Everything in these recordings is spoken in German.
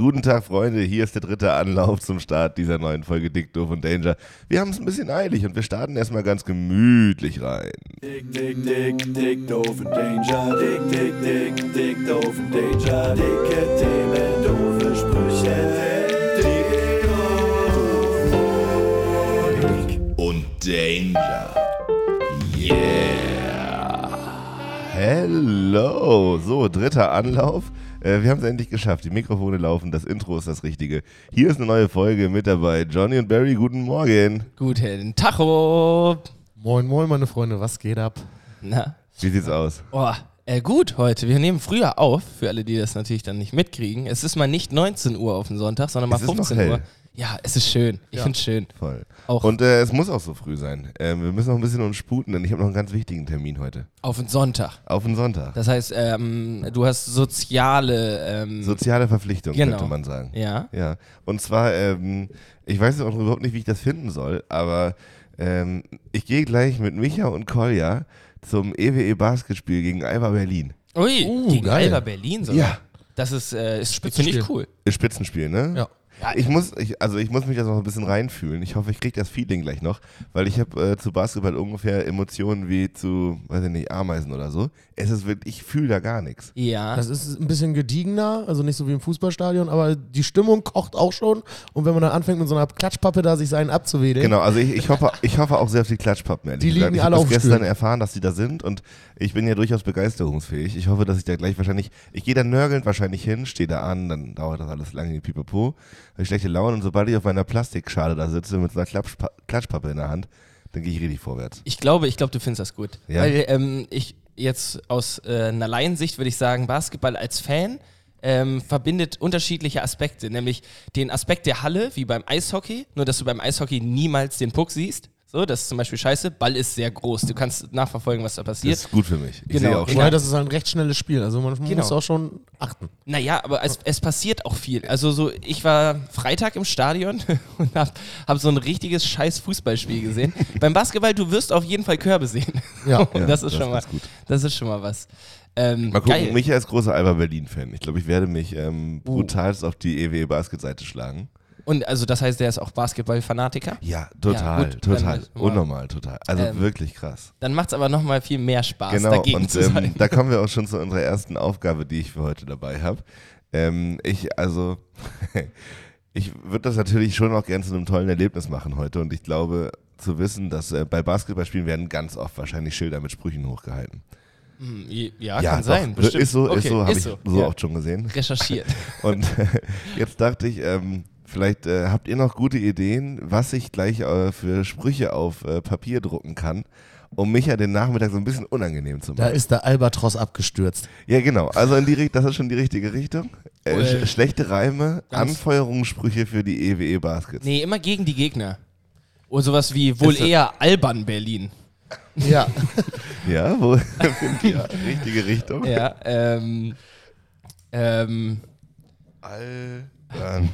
Guten Tag, Freunde. Hier ist der dritte Anlauf zum Start dieser neuen Folge Dick, Doof und Danger. Wir haben es ein bisschen eilig und wir starten erstmal ganz gemütlich rein. Dick, dick, dick, dick, doof und Danger. Dick, dick, dick, dick, doof und Danger. Dicke Themen, doofe Sprüche. Dick Und Danger. Yeah. Hello. So, dritter Anlauf. Äh, wir haben es endlich geschafft. Die Mikrofone laufen, das Intro ist das Richtige. Hier ist eine neue Folge mit dabei. Johnny und Barry, guten Morgen. Guten Tacho. Moin, moin, meine Freunde, was geht ab? Na, Wie sieht's aus? oh, äh, gut heute. Wir nehmen früher auf, für alle, die das natürlich dann nicht mitkriegen. Es ist mal nicht 19 Uhr auf den Sonntag, sondern mal Es ist noch 15 hell. Uhr. Ja, es ist schön. Ich Ja. finde es schön. Voll. Auch Und äh, es muss auch so früh sein. Ähm, wir müssen noch ein bisschen uns sputen, denn ich habe noch einen ganz wichtigen Termin heute. auf den Sonntag. Auf den Sonntag. Das heißt, ähm, du hast soziale. Ähm, Soziale Verpflichtung, Genau. könnte man sagen. ja. Ja, und zwar, ähm, ich weiß auch überhaupt nicht, wie ich das finden soll, aber ähm, ich gehe gleich mit Micha und Kolja zum EWE Basketspiel gegen Alba Berlin. Ui, Uh, gegen geil. Alba Berlin sogar. Ja. Das ist, äh, ist finde ich Spitzenspiel. cool. Ist Spitzenspiel, ne? Ja. Ja, Ich muss, ich, also ich muss mich da noch ein bisschen reinfühlen. Ich hoffe, ich kriege das Feeling gleich noch, weil ich habe äh, zu Basketball ungefähr Emotionen wie zu, weiß ich nicht, Ameisen oder so. Es ist wirklich, ich fühle da gar nichts. Ja. Das ist ein bisschen gediegener, also nicht so wie im Fußballstadion, aber die Stimmung kocht auch schon. Und wenn man dann anfängt, mit so einer Klatschpappe da sich seinen abzuwedeln, Genau, also ich, ich, hoffe, ich hoffe auch sehr auf die Klatschpappen, ehrlich Die gesagt. liegen Ich alle habe gestern Stühlen. erfahren, dass die da sind und ich bin ja durchaus begeisterungsfähig. Ich hoffe, dass ich da gleich wahrscheinlich, ich gehe da nörgelnd wahrscheinlich hin, stehe da an, dann dauert das alles lange wie Pipapo, habe ich schlechte Laune und sobald ich auf meiner Plastikschale da sitze mit so einer Klatschpa Klatschpappe in der Hand, dann gehe ich richtig vorwärts. Ich glaube, ich glaube, du findest das gut. Ja. Weil ähm, ich jetzt aus äh, einer Laiensicht würde ich sagen, Basketball als Fan ähm, verbindet unterschiedliche Aspekte, nämlich den Aspekt der Halle, wie beim Eishockey, nur dass du beim Eishockey niemals den Puck siehst. So, das ist zum Beispiel scheiße. Ball ist sehr groß. Du kannst nachverfolgen, was da Das passiert. ist gut für mich. Ich Genau. sehe auch Ja. schon. Wobei, das ist halt ein recht schnelles Spiel. Also man Genau. muss auch schon achten. Naja, aber es, es passiert auch viel. Also so, ich war Freitag im Stadion und hab, hab so ein richtiges scheiß Fußballspiel gesehen. Beim Basketball, du wirst auf jeden Fall Körbe sehen. Ja. Und Ja, das ist schon mal, ist gut. das ist schon mal was. Ähm, Mal gucken, geil. Micha ist großer Alba Berlin-Fan. Ich glaube, ich werde mich ähm, Uh. brutalst auf die EWE Basket-Seite schlagen. Und also das heißt, der ist auch Basketball-Fanatiker. Ja, total, gut, total. dann-. Unnormal, total. Also Ähm, wirklich krass. Dann macht es aber nochmal viel mehr Spaß, Genau, dagegen und zu ähm, sein. da kommen wir auch schon zu unserer ersten Aufgabe, die ich für heute dabei habe. Ähm, ich, also, ich würde das natürlich schon auch gerne zu einem tollen Erlebnis machen heute und ich glaube zu wissen, dass äh, bei Basketballspielen werden ganz oft wahrscheinlich Schilder mit Sprüchen hochgehalten. Hm, ja, kann doch, sein. Bestimmt. Ist so, ist Okay, so, habe ich so. so Ja. oft schon gesehen. Recherchiert. Und jetzt dachte ich, ähm, vielleicht äh, habt ihr noch gute Ideen, was ich gleich äh, für Sprüche auf äh, Papier drucken kann, um mich ja den Nachmittag so ein bisschen unangenehm zu machen. Da ist der Albatros abgestürzt. Ja, genau. Also in die, das ist schon die richtige Richtung. Äh, Äh, sch schlechte Reime, Anfeuerungssprüche für die EWE Baskets. Nee, immer gegen die Gegner. Und sowas wie wohl Ist das- eher Alban Berlin. Ja. Ja, wo ja, richtige Richtung. Ja, ähm. Ähm. Alban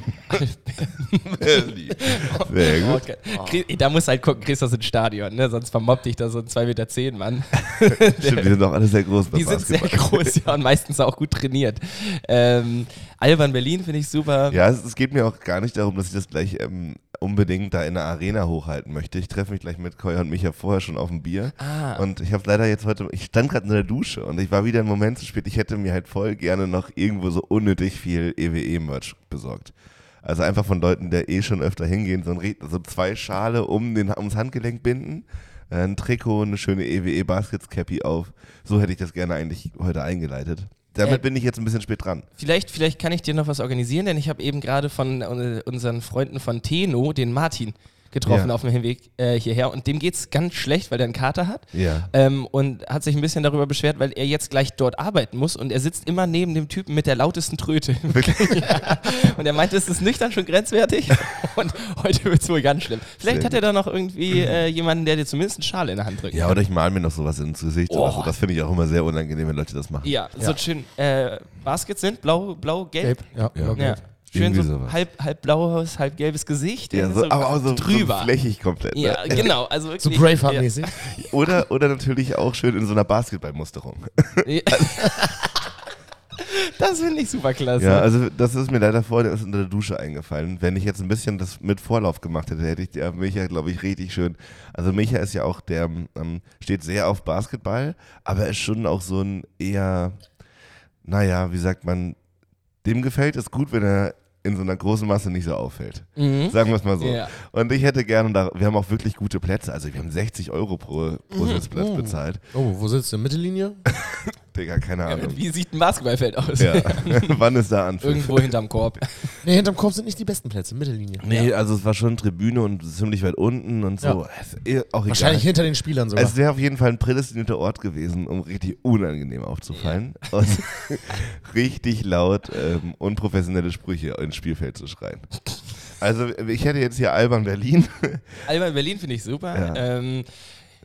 Berlin. Sehr gut. Okay. Da muss halt gucken, kriegst du das ins Stadion, ne? Sonst vermobbt dich da so ein 2,10 Meter zehn Mann. Stimmt, die sind doch alle sehr groß Die sind sehr groß, ja, und meistens auch gut trainiert. Ähm, Alban Berlin finde ich super. Ja, es, es geht mir auch gar nicht darum, dass ich das gleich ähm, unbedingt da in der Arena hochhalten möchte. Ich treffe mich gleich mit Koya und Micha vorher schon auf dem Bier. Ah. Und ich habe leider jetzt heute, ich stand gerade in der Dusche und ich war wieder einen Moment zu spät. Ich hätte mir halt voll gerne noch irgendwo so unnötig viel EWE-Merch besorgt. Also einfach von Leuten, die eh schon öfter hingehen, so, ein, so zwei Schale um den, ums Handgelenk binden, ein Trikot, eine schöne EWE Baskets Cappy auf. So hätte ich das gerne eigentlich heute eingeleitet. Damit Äh, bin ich jetzt ein bisschen spät dran. Vielleicht, vielleicht kann ich dir noch was organisieren, denn ich habe eben gerade von äh, unseren Freunden von Teno, den Martin, getroffen Ja. auf dem Hinweg äh, hierher. Und dem geht es ganz schlecht, weil der einen Kater hat. Ja. Ähm, und hat sich ein bisschen darüber beschwert, weil er jetzt gleich dort arbeiten muss und er sitzt immer neben dem Typen mit der lautesten Tröte. ja. Und er meinte, es ist nüchtern schon grenzwertig und heute wird es wohl ganz schlimm. Vielleicht Sehr hat er da noch irgendwie äh, jemanden, der dir zumindest einen Schal in der Hand drückt. Ja, oder ich mal mir noch sowas ins Gesicht. Oh. Oder so. Das finde ich auch immer sehr unangenehm, wenn Leute das machen. Ja, so schön. Äh, Baskets sind blau, blau, gelb. Gelb. Ja. Ja. ja. Ja. Schön so sowas. halb, halb blaues, halb gelbes Gesicht. Ja, ja, so, aber auch so, drüber. so flächig komplett. Ne? ja, genau. Also So wirklich, Braveheart-mäßig. Oder, oder natürlich auch schön in so einer Basketballmusterung. Ja. Das finde ich super klasse. Ja, also das ist mir leider vorhin erst unter der Dusche eingefallen. Wenn ich jetzt ein bisschen das mit Vorlauf gemacht hätte, hätte ich der Micha, glaube ich, richtig schön. Also Micha ist ja auch der, ähm, steht sehr auf Basketball, aber er ist schon auch so ein eher, naja, wie sagt man, dem gefällt es gut, wenn er in so einer großen Masse nicht so auffällt. Mhm. Sagen wir es mal so. Ja. Und ich hätte gerne, da, wir haben auch wirklich gute Plätze, also wir haben 60 Euro pro, pro Sitzplatz bezahlt. Oh, wo sitzt du? Mittellinie? Digga, keine Ahnung. Wie sieht ein Basketballfeld aus? Ja. Wann ist da Anpfiff? Irgendwo hinterm Korb. Nee, hinterm Kopf sind nicht die besten Plätze. Mittellinie. Nee, also es war schon Tribüne und ziemlich weit unten und so. Ja. Eh. Wahrscheinlich hinter den Spielern sogar. Es wäre auf jeden Fall ein prädestinierter Ort gewesen, um richtig unangenehm aufzufallen und richtig laut ähm, unprofessionelle Sprüche ins Spielfeld zu schreien. Also ich hätte jetzt hier Alban Berlin. Alba in Berlin finde ich super. Ja. Ähm,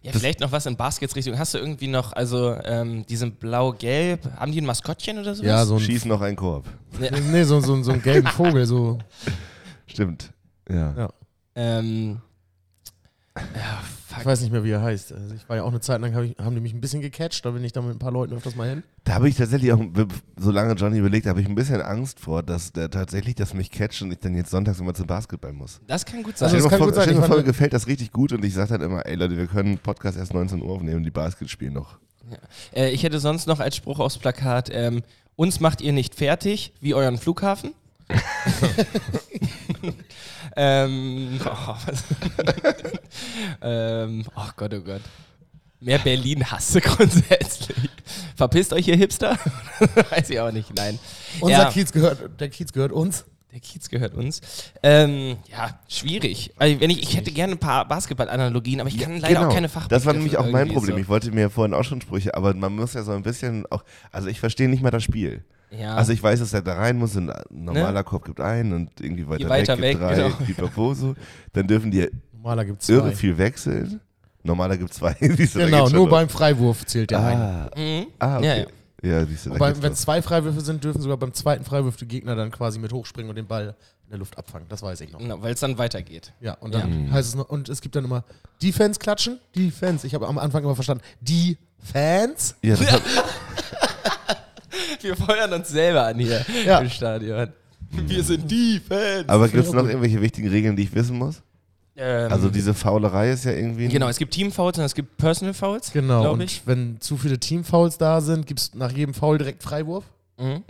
ja, vielleicht noch was in Baskets-Richtung. Hast du irgendwie noch, also ähm, die sind blau-gelb, haben die ein Maskottchen oder sowas? ja, so ein, Schieß noch einen Korb. nee, so, so, so einen gelben Vogel. So. Stimmt. Ja. Ja. Ähm, ja, Ich fuck. weiß nicht mehr, wie er heißt. Also ich war ja auch eine Zeit lang, hab ich, haben die mich ein bisschen gecatcht. Da bin ich da mit ein paar Leuten öfters mal hin. Da habe ich tatsächlich auch, solange Johnny überlegt, habe ich ein bisschen Angst vor, dass der tatsächlich das mich catcht und ich dann jetzt sonntags immer zum Basketball muss. Das kann gut sein. Also das kann vor, gut sein, stell dir ich vor, mir gefällt das richtig gut und ich sage dann immer, ey Leute, wir können einen Podcast erst 19 Uhr aufnehmen und die Basket spielen noch. Äh, ich hätte sonst noch als Spruch aufs Plakat, ähm, uns macht ihr nicht fertig, wie euren Flughafen. Ähm, oh, ähm, oh Gott, oh Gott. Mehr Berlin hasse grundsätzlich. Verpisst euch ihr Hipster? Weiß ich auch nicht, nein. Unser ja, Kiez gehört, der Kiez gehört uns. der Kiez gehört uns. Ähm, ja, schwierig. Also wenn ich, ich hätte gerne ein paar Basketball-Analogien, aber ich kann leider auch keine Fachbegriffe Genau. Das war nämlich auch mein Problem. So. Ich wollte mir vorhin auch schon Sprüche, aber man muss ja so ein bisschen auch, also ich verstehe nicht mal das Spiel. Ja. Also ich weiß, dass er da rein muss, und ein normaler Korb gibt einen und irgendwie weiter, weiter weg, gibt weg, drei, genau. pipapo so. Dann dürfen die Normaler gibt es irre zwei. viel wechseln. Normaler gibt zwei. Siehst du, Genau, nur beim Freiwurf zählt der ein. Ah, Mhm. ah, okay. Ja, Ja, ja. ja. siehst du, Wobei, wenn zwei Freiwürfe sind, dürfen sogar beim zweiten Freiwurf die Gegner dann quasi mit hochspringen und den Ball in der Luft abfangen. Das weiß ich noch. Genau, weil es dann weitergeht. Ja, und dann heißt es noch, und es gibt dann immer Defense klatschen, Defense. Ich habe am Anfang immer verstanden, die Fans. Ja, das hat, Wir feuern uns selber an hier Ja. im Stadion. Wir sind die Fans. aber gibt es noch irgendwelche wichtigen Regeln, die ich wissen muss? Ähm, Also diese Faulerei ist ja irgendwie. ein- genau, es gibt Team-Fouls und es gibt Personal-Fouls. Genau, Glaub und ich. wenn zu viele Teamfouls da sind, gibt es nach jedem Foul direkt Freiwurf. Mhm.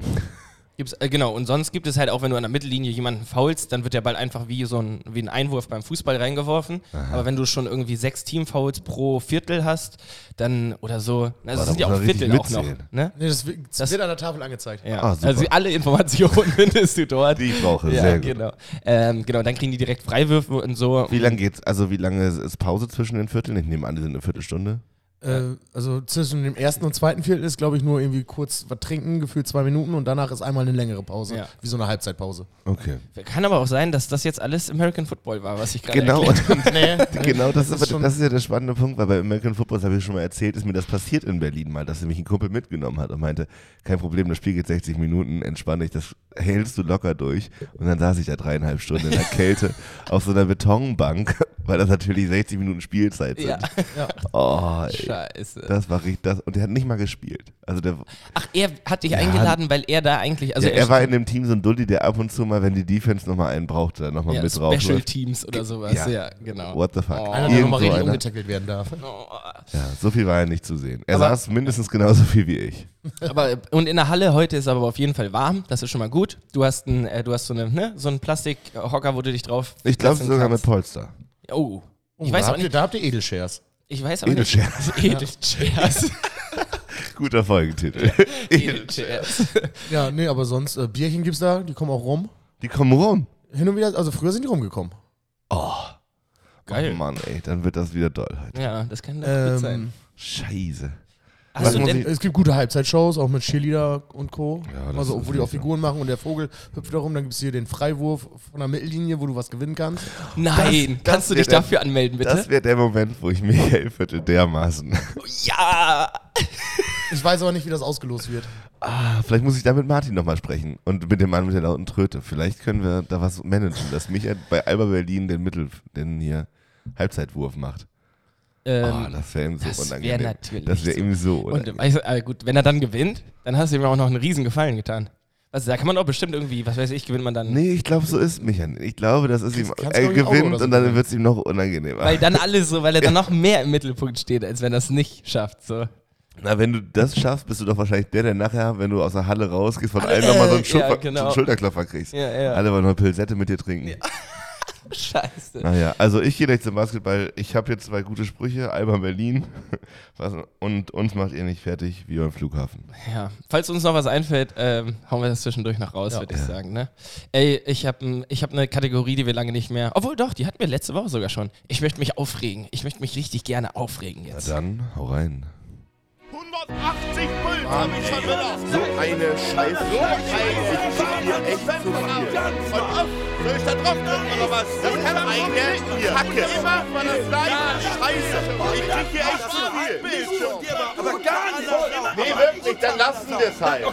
Gibt's, äh, genau, und sonst gibt es halt auch, wenn du an der Mittellinie jemanden faulst, dann wird der Ball einfach wie so ein, wie ein Einwurf beim Fußball reingeworfen. Aber wenn du schon irgendwie sechs Team-Fouls pro Viertel hast, dann oder so, also da es sind ja auch Viertel auch noch. Ne? Nee, das, wird- das Das- wird an der Tafel angezeigt. Ja. Ah, also alle Informationen findest du dort. Die ich brauche, ja, sehr gut. genau. Ähm, genau, dann kriegen die direkt Freiwürfe und so. Wie lange geht's, also wie lange ist Pause zwischen den Vierteln? Ich nehme an, die sind eine Viertelstunde. Äh, also zwischen dem ersten und zweiten Viertel ist, glaube ich, nur irgendwie kurz was trinken, gefühlt zwei Minuten und danach ist einmal eine längere Pause. Ja. Wie so eine Halbzeitpause. Okay. Kann aber auch sein, dass das jetzt alles American Football war, was ich gerade Genau, Nee, genau das, ist, ist aber, das ist ja der spannende Punkt, weil bei American Football, das habe ich schon mal erzählt, ist mir das passiert in Berlin mal, dass nämlich ein Kumpel mitgenommen hat und meinte, kein Problem, das Spiel geht 60 Minuten, entspann dich, das hältst du locker durch. Und dann saß ich da dreieinhalb Stunden in der Kälte auf so einer Betonbank, weil das natürlich 60 Minuten Spielzeit sind. Ja. ja. Oh, ey, Scheiße. das war richtig, das, und der hat nicht mal gespielt. Also der, Ach, er hat dich Ja. eingeladen, weil er da eigentlich, also ja, er war in dem Team so ein Dulli, der ab und zu mal, wenn die Defense nochmal einen brauchte, nochmal ja, mit drauf. Special läuft. Teams oder sowas. Ja. Ja, genau. What the fuck? Oh. Einer, der nochmal so richtig einer. umgetackelt werden darf. Oh. Ja, so viel war er nicht zu sehen. Er Aber- saß mindestens genauso viel wie ich. Aber und in der Halle heute ist aber auf jeden Fall warm. Das ist schon mal gut. Du hast ein, äh, du hast so eine, ne, so einen Plastikhocker, wo du dich drauf. Ich glaube sogar mit kannst. Polster. Oh. Oh, Ich da weiß aber habt ihr, nicht. Da habt ihr Edelshares. Ich weiß aber Edelshares. nicht. Edelchairs. Guter Folgentitel. Edelchairs. Ja, nee, aber sonst, äh, Bierchen gibt's da, die kommen auch rum. Die kommen rum. Hin und wieder, also früher sind die rumgekommen. Oh. Geil. Oh Mann, ey, dann wird das wieder doll heute. Ja, das kann doch gut sein. Ähm, Scheiße. Denn, ich- es gibt gute Halbzeitshows, auch mit Cheerleader und Co. Ja, das also, wo die auch. Figuren machen und der Vogel hüpft da rum. Dann gibt es hier den Freiwurf von der Mittellinie, wo du was gewinnen kannst. nein, das kannst du dich der- dafür anmelden, bitte? Das wäre der Moment, wo ich Michael Viertel dermaßen. ja! Ich weiß aber nicht, wie das ausgelost wird. Ah, vielleicht muss ich da mit Martin nochmal sprechen. Und mit dem Mann mit der lauten Tröte. Vielleicht können wir da was managen, dass Michael bei Alba Berlin den Mittel, den hier Halbzeitwurf macht. Ähm, oh, das wäre ihm so das wär unangenehm. natürlich das wäre ihm so und unangenehm. weißt du, äh, gut, wenn er dann gewinnt, dann hast du ihm auch noch einen riesen Gefallen getan. Also da kann man auch bestimmt irgendwie, was weiß ich, gewinnt man dann. Nee, ich glaube, so ist Micha nicht. Ich glaube, das ist ihm. Er gewinnt so und dann wird es ihm noch unangenehmer. Weil dann alles so, weil er dann noch mehr im Mittelpunkt steht, als wenn er es nicht schafft. So. Na, wenn du das schaffst, bist du doch wahrscheinlich der, der nachher, wenn du aus der Halle rausgehst, von Alle- allen nochmal so einen, ja, Schulter genau. so einen Schulterklopfer kriegst. Ja, ja. Alle wollen noch Pilsette mit dir trinken. Scheiße. Naja, also ich gehe gleich zum Basketball. Ich habe jetzt zwei gute Sprüche. Einmal Berlin was, und uns macht ihr nicht fertig wie beim Flughafen. Ja, falls uns noch was einfällt, ähm, hauen wir das zwischendurch noch raus, Ja. würde ich sagen. Ne? Ey, ich habe ich hab eine Kategorie, die wir lange nicht mehr. Obwohl doch, die hatten wir letzte Woche sogar schon. Ich möchte mich aufregen. Ich möchte mich richtig gerne aufregen Na jetzt. dann, hau rein. 180 Puls schon wieder. So eine Scheiße. So eine. Ich echt zu viel. Und soll ich da drauf drücken oder was? Das kann Eine Kacke. Immer das gleiche. Scheiße. Ich krieg hier echt zu viel. Aber gar nicht. Nee, wirklich, dann lassen wir es halt.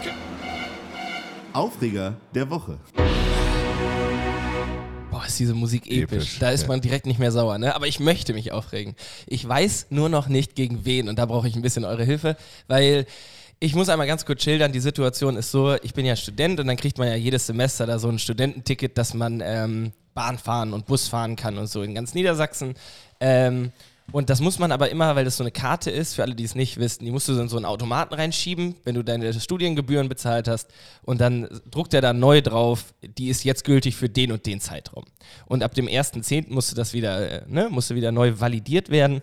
Aufreger der Woche. Boah, ist diese Musik episch. Episch, da ist ja. man direkt nicht mehr sauer, ne? Aber ich möchte mich aufregen. Ich weiß nur noch nicht gegen wen und da brauche ich ein bisschen eure Hilfe, weil ich muss einmal ganz kurz schildern, die Situation ist so, ich bin ja Student und dann kriegt man ja jedes Semester da so ein Studententicket, dass man ähm, Bahn fahren und Bus fahren kann und so in ganz Niedersachsen. Ähm, und das muss man aber immer, weil das so eine Karte ist, für alle, die es nicht wissen, die musst du in so einen Automaten reinschieben, wenn du deine Studiengebühren bezahlt hast. Und dann druckt er da neu drauf, die ist jetzt gültig für den und den Zeitraum. Und ab dem 1.10. musste das wieder, äh, ne, musste wieder neu validiert werden.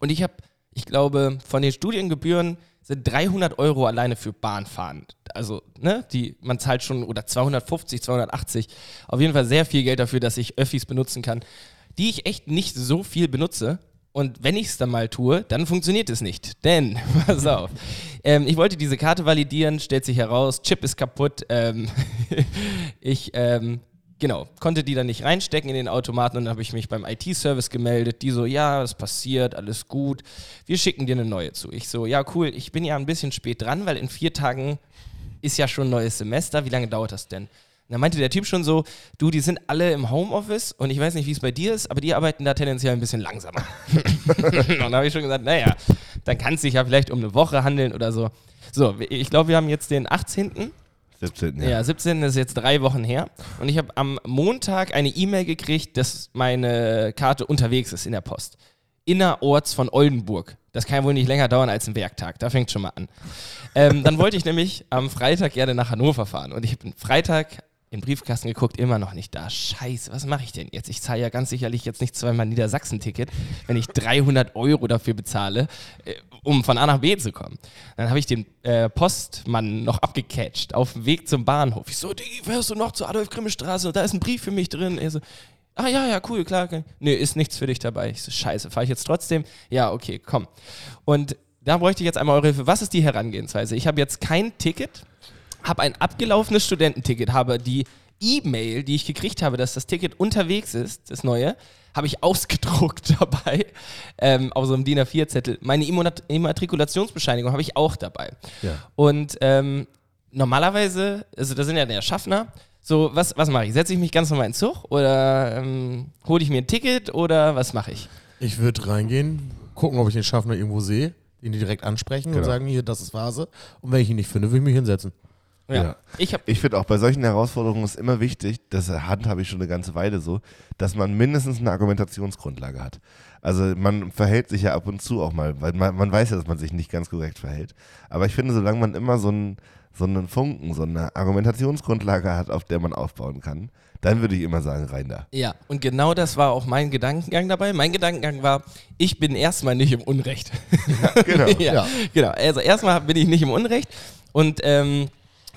Und ich habe, ich glaube, von den Studiengebühren sind 300 Euro alleine für Bahnfahren. Also, ne, die, man zahlt schon, oder 250, 280, auf jeden Fall sehr viel Geld dafür, dass ich Öffis benutzen kann, die ich echt nicht so viel benutze. Und wenn ich es dann mal tue, dann funktioniert es nicht. Denn, pass auf, ähm, ich wollte diese Karte validieren, stellt sich heraus, Chip ist kaputt. Ähm, ich, ähm, genau, konnte die dann nicht reinstecken in den Automaten und dann habe ich mich beim IT-Service gemeldet. Die so, ja, das passiert, alles gut. Wir schicken dir eine neue zu. Ich so, ja, cool, ich bin ja ein bisschen spät dran, weil in vier Tagen ist ja schon ein neues Semester. Wie lange dauert das denn? Und dann meinte der Typ schon so, du, die sind alle im Homeoffice und ich weiß nicht, wie es bei dir ist, aber die arbeiten da tendenziell ein bisschen langsamer. und dann habe ich schon gesagt, naja, dann kann es sich ja vielleicht um eine Woche handeln oder so. So, ich glaube, wir haben jetzt den 18. 17. Ja, 17 ist jetzt drei Wochen her. Und ich habe am Montag eine E-Mail gekriegt, dass meine Karte unterwegs ist in der Post. Innerorts von Oldenburg. Das kann ja wohl nicht länger dauern als ein Werktag. Da fängt schon mal an. Ähm, dann wollte ich nämlich am Freitag gerne nach Hannover fahren. Und ich habe Freitag den Briefkasten geguckt, immer noch nicht da. Scheiße, was mache ich denn jetzt? Ich zahle ja ganz sicherlich jetzt nicht zweimal Niedersachsen-Ticket, wenn ich 300 Euro dafür bezahle, äh, um von A nach B zu kommen. Dann habe ich den äh, Postmann noch abgecatcht auf dem Weg zum Bahnhof. Ich so, Digi, fährst du noch zur Adolf-Grimme-Straße? Da ist ein Brief für mich drin. Er so, ah ja, ja, cool, klar. Nee, ist nichts für dich dabei. Ich so, scheiße, fahre ich jetzt trotzdem? Ja, okay, komm. Und da bräuchte ich jetzt einmal eure Hilfe. Was ist die Herangehensweise? Ich habe jetzt kein Ticket, habe ein abgelaufenes Studententicket, habe die E-Mail, die ich gekriegt habe, dass das Ticket unterwegs ist, das neue, habe ich ausgedruckt dabei, ähm, auf so einem DIN A4-Zettel. Meine Immat- Immatrikulationsbescheinigung habe ich auch dabei. Ja. Und ähm, normalerweise, also da sind ja der Schaffner, so, was, was mache ich? Setze ich mich ganz normal in den Zug oder ähm, hole ich mir ein Ticket oder was mache ich? Ich würde reingehen, gucken, ob ich den Schaffner irgendwo sehe, ihn direkt ansprechen und Genau. sagen, hier, das ist Phase. Und wenn ich ihn nicht finde, würde ich mich hinsetzen. Ja. Ich habe Ich finde auch bei solchen Herausforderungen ist immer wichtig, das handhabe ich schon eine ganze Weile so, dass man mindestens eine Argumentationsgrundlage hat. Also man verhält sich ja ab und zu auch mal, weil man, man weiß ja, dass man sich nicht ganz korrekt verhält. Aber ich finde, solange man immer so einen, so einen Funken, so eine Argumentationsgrundlage hat, auf der man aufbauen kann, dann würde ich immer sagen, rein da. Ja, und genau das war auch mein Gedankengang dabei. Mein Gedankengang war, ich bin erstmal nicht im Unrecht. Genau. ja, Ja. genau. Also erstmal bin ich nicht im Unrecht und ähm,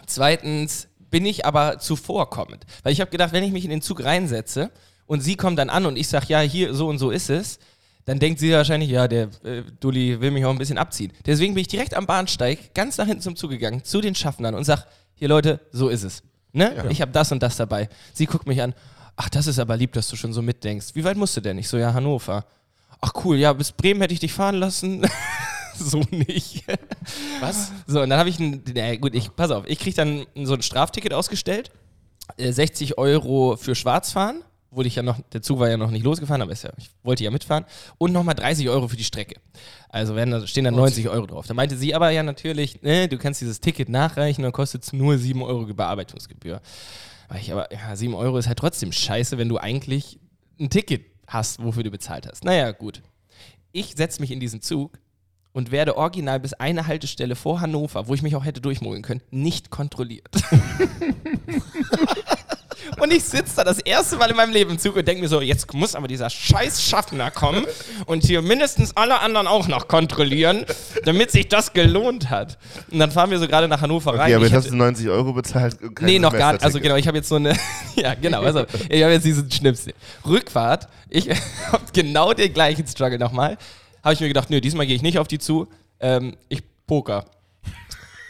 zweitens bin ich aber zuvorkommend. Weil ich habe gedacht, wenn ich mich in den Zug reinsetze und sie kommt dann an und ich sage, ja, hier, so und so ist es, dann denkt sie wahrscheinlich, ja, der äh, Dulli will mich auch ein bisschen abziehen. Deswegen bin ich direkt am Bahnsteig ganz nach hinten zum Zug gegangen, zu den Schaffnern und sag, hier Leute, so ist es. Ne? Ich habe das und das dabei. Sie guckt mich an, ach, das ist aber lieb, dass du schon so mitdenkst. Wie weit musst du denn? Ich so, ja, Hannover. Ach cool, ja, bis Bremen hätte ich dich fahren lassen. so nicht. Was? So, und dann habe ich ein, na gut, ich, pass auf, ich kriege dann so ein Strafticket ausgestellt, äh, 60 Euro für Schwarzfahren obwohl ich ja noch, der Zug war ja noch nicht losgefahren, aber ja, ich wollte ja mitfahren. Und nochmal 30 Euro für die Strecke. Also werden da, stehen da 90 Euro drauf. Da meinte sie aber ja natürlich, ne, du kannst dieses Ticket nachreichen, dann kostet es nur 7 Euro Bearbeitungsgebühr. Weil ich aber, ja, 7 Euro ist halt trotzdem scheiße, wenn du eigentlich ein Ticket hast, wofür du bezahlt hast. Naja, gut. Ich setze mich in diesen Zug und werde original bis eine Haltestelle vor Hannover, wo ich mich auch hätte durchmogeln können, nicht kontrolliert. Und ich sitze da das erste Mal in meinem Leben im Zug und denke mir so, jetzt muss aber dieser scheiß Schaffner kommen und hier mindestens alle anderen auch noch kontrollieren, damit sich das gelohnt hat. Und dann fahren wir so gerade nach Hannover rein. Okay, aber Ich jetzt hast du 90 Euro bezahlt. Nee, noch gar nicht. Also genau, ich habe jetzt so eine, ja genau, also ich habe jetzt diesen Schnipsel. Rückfahrt, ich habe genau den gleichen Struggle nochmal. Habe ich mir gedacht, nö, diesmal gehe ich nicht auf die zu. Ähm, ich poker.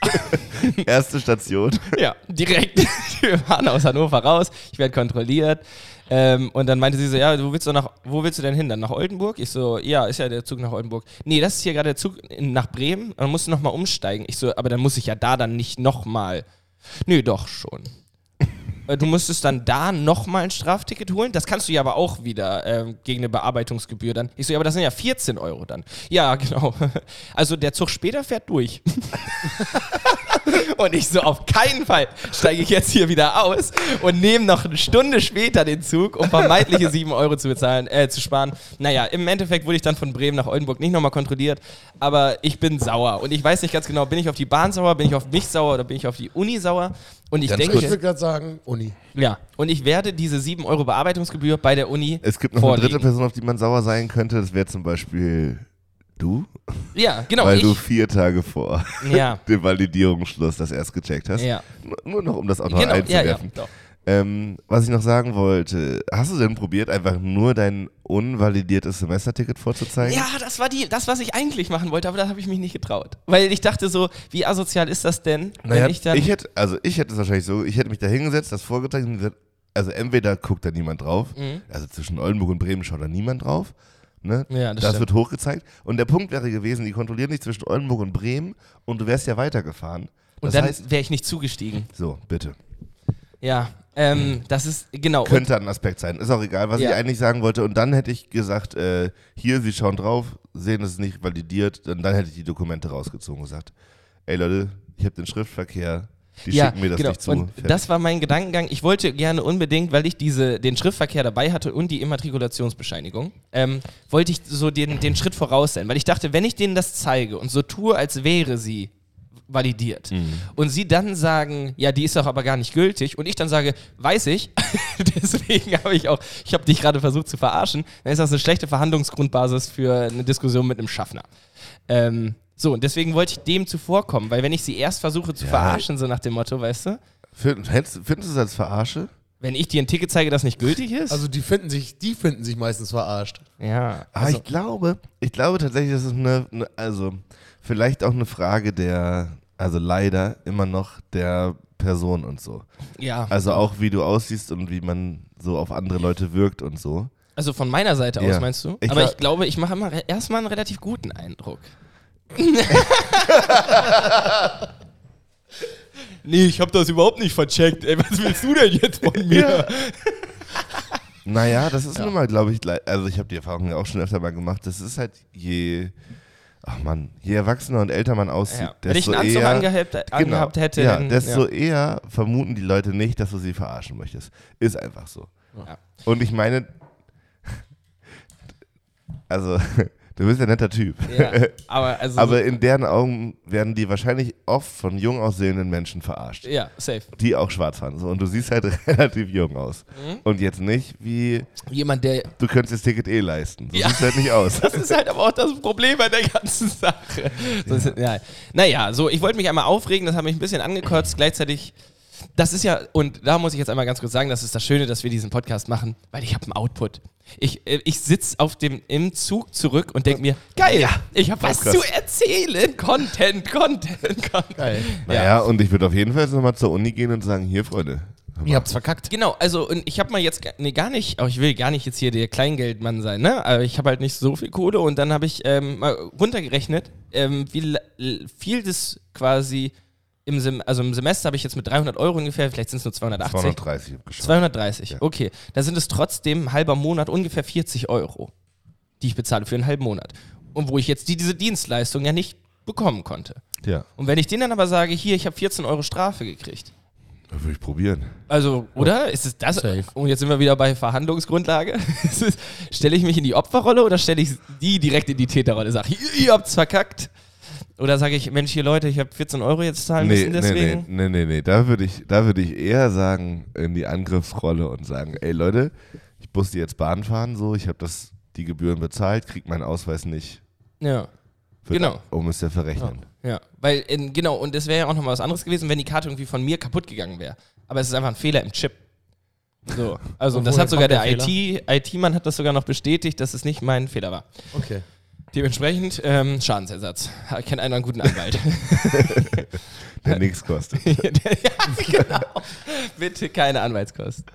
Erste Station. Ja, direkt. Wir fahren aus Hannover raus. Ich werde kontrolliert. Ähm, und dann meinte sie so, ja, wo willst du nach, wo willst du denn hin? Dann nach Oldenburg? Ich so, ja, ist ja der Zug nach Oldenburg. Nee, das ist hier gerade der Zug in, nach Bremen. Dann musst du nochmal umsteigen. Ich so, aber dann muss ich ja da dann nicht nochmal. Nee, doch schon. Äh, Du musstest dann da nochmal ein Strafticket holen. Das kannst du ja aber auch wieder ähm, gegen eine Bearbeitungsgebühr dann. Ich so, ja, aber das sind ja 14 Euro dann. Ja, genau. Also der Zug später fährt durch. Und ich so, auf keinen Fall steige ich jetzt hier wieder aus und nehme noch eine Stunde später den Zug, um vermeintliche 7 Euro zu bezahlen, äh, zu sparen. Naja, im Endeffekt wurde ich dann von Bremen nach Oldenburg nicht nochmal kontrolliert, aber ich bin sauer. Und ich weiß nicht ganz genau, bin ich auf die Bahn sauer, bin ich auf mich sauer oder bin ich auf die Uni sauer? Und ich Ganz denke, Ich würde gerade sagen, Uni. ja, und ich werde diese 7 Euro Bearbeitungsgebühr bei der Uni Es gibt noch vorlegen. eine dritte Person, auf die man sauer sein könnte. Das wäre zum Beispiel du, Ja, genau. weil ich, du vier Tage vor ja, dem Validierungsschluss das erst gecheckt hast. ja. Nur- noch, um das auch noch Genau, ja, ja. einzuwerfen. Doch. Ähm, was ich noch sagen wollte, hast du denn probiert, einfach nur dein unvalidiertes Semesterticket vorzuzeigen? Ja, das war die, das, was ich eigentlich machen wollte, aber da habe ich mich nicht getraut. Weil ich dachte so, wie asozial ist das denn, wenn Naja, ich dann. ich hätte, also ich hätte es wahrscheinlich so, ich hätte mich da hingesetzt, das vorgezeigt und gesagt, also entweder guckt da niemand drauf, Mhm. also zwischen Oldenburg und Bremen schaut da niemand drauf, ne? Ja, das das wird hochgezeigt und der Punkt wäre gewesen, die kontrollieren dich zwischen Oldenburg und Bremen und du wärst ja weitergefahren. und Das dann wäre ich nicht zugestiegen. so, bitte. Ja, ähm, das ist, genau. Könnte ein Aspekt sein. Ist auch egal, was Ja. ich eigentlich sagen wollte. Und dann hätte ich gesagt, äh, hier, Sie schauen drauf, sehen, es ist nicht validiert. Und dann hätte ich die Dokumente rausgezogen und gesagt, ey Leute, ich habe den Schriftverkehr, die ja, schicken mir das genau. nicht zu. Und Fertig. das war mein Gedankengang. Ich wollte gerne unbedingt, weil ich diese, den Schriftverkehr dabei hatte und die Immatrikulationsbescheinigung, ähm, wollte ich so den, den Schritt voraus sein. Weil ich dachte, wenn ich denen das zeige und so tue, als wäre sie validiert Mhm. und sie dann sagen, ja, die ist doch aber gar nicht gültig und ich dann sage, weiß ich, deswegen habe ich auch, ich habe dich gerade versucht zu verarschen, dann ist das eine schlechte Verhandlungsgrundbasis für eine Diskussion mit einem Schaffner. Ähm, so, und deswegen wollte ich dem zuvorkommen, weil wenn ich sie erst versuche zu Ja. verarschen, so nach dem Motto, weißt du, Find- Findest du es als Verarsche? wenn ich dir ein Ticket zeige, das nicht gültig ist? Also die finden sich, die finden sich meistens verarscht. ja. Aber Also, ich glaube, ich glaube tatsächlich, das ist eine, eine, also vielleicht auch eine Frage der, also leider immer noch der Person und so. ja. Also auch wie du aussiehst und wie man so auf andere Leute wirkt und so. Also von meiner Seite aus, Ja. meinst du? Ich Aber ich glaube, ich mache immer erstmal einen relativ guten Eindruck. nee, ich habe das überhaupt nicht vercheckt. Ey, was willst du denn jetzt von mir? Naja, das ist nun mal, glaube ich, also ich habe die Erfahrung ja auch schon öfter mal gemacht, das ist halt je, ach man, je erwachsener und älter man aussieht, Ja. Wenn ich desto einen Anzug eher, angehabt, angehabt hätte, ja, desto eher vermuten die Leute nicht, dass du sie verarschen möchtest. Ist einfach so. Ja. Und ich meine, also, du bist ja ein netter Typ. ja, aber also Aber in deren Augen werden die wahrscheinlich oft von jung aussehenden Menschen verarscht. ja, safe. Die auch schwarz fahren. So. Und du siehst halt relativ jung aus. Mhm. Und jetzt nicht wie, Jemand, der du könntest das Ticket eh leisten. So Ja. siehst du halt nicht aus. Das ist halt aber auch das Problem bei der ganzen Sache. Sonst, ja. Naja, so, ich wollte mich einmal aufregen, das hat mich ein bisschen angekotzt. Gleichzeitig, das ist ja, und da muss ich jetzt einmal ganz kurz sagen, das ist das Schöne, dass wir diesen Podcast machen, weil ich habe einen Output. Ich, äh, ich sitze auf dem, im Zug zurück und denke mir, geil, ich habe was krass. zu erzählen. Content, Content, Content. Geil. Naja, und ich würde auf jeden Fall jetzt nochmal zur Uni gehen und sagen, hier, Freunde. Ihr habt's verkackt. Genau, also und ich habe mal jetzt, nee, gar nicht, aber ich will gar nicht jetzt hier der Kleingeldmann sein, ne? Aber ich habe halt nicht so viel Kohle und dann habe ich ähm, mal runtergerechnet, ähm, wie viel das quasi im, Sem also im Semester habe ich jetzt mit 300 Euro ungefähr, vielleicht sind es nur 280. 230 hab geschaut. 230, Ja. okay. Da sind es trotzdem ein halber Monat ungefähr 40 Euro, die ich bezahle für einen halben Monat. Und wo ich jetzt die, diese Dienstleistung ja nicht bekommen konnte. Ja, Und wenn ich denen dann aber sage, hier, ich habe 14 Euro Strafe gekriegt. das würde ich probieren. Also, oder? Ist es das? Safe. Und jetzt sind wir wieder bei Verhandlungsgrundlage. stelle ich mich in die Opferrolle oder stelle ich die direkt in die Täterrolle? Sag ich, ihr habt's verkackt. Oder sage ich, Mensch, hier Leute, ich habe 14 Euro jetzt zahlen Nee, müssen, deswegen. nee, nee, nee, nee. Da würde ich, da würde ich eher sagen, in die Angriffsrolle und sagen, ey Leute, ich musste jetzt Bahn fahren, so, ich habe das, die Gebühren bezahlt, krieg meinen Ausweis nicht. Ja, Genau. Um es ja verrechnen. ja. Weil, in, genau, und es wäre ja auch nochmal was anderes gewesen, wenn die Karte irgendwie von mir kaputt gegangen wäre. Aber es ist einfach ein Fehler im Chip. So, also Und das hat sogar der, der IT, IT-Mann hat das sogar noch bestätigt, dass es nicht mein Fehler war. Okay. Dementsprechend ähm, Schadensersatz. Ich kenne einen guten Anwalt. Der nichts kostet. ja, genau. Bitte keine Anwaltskosten.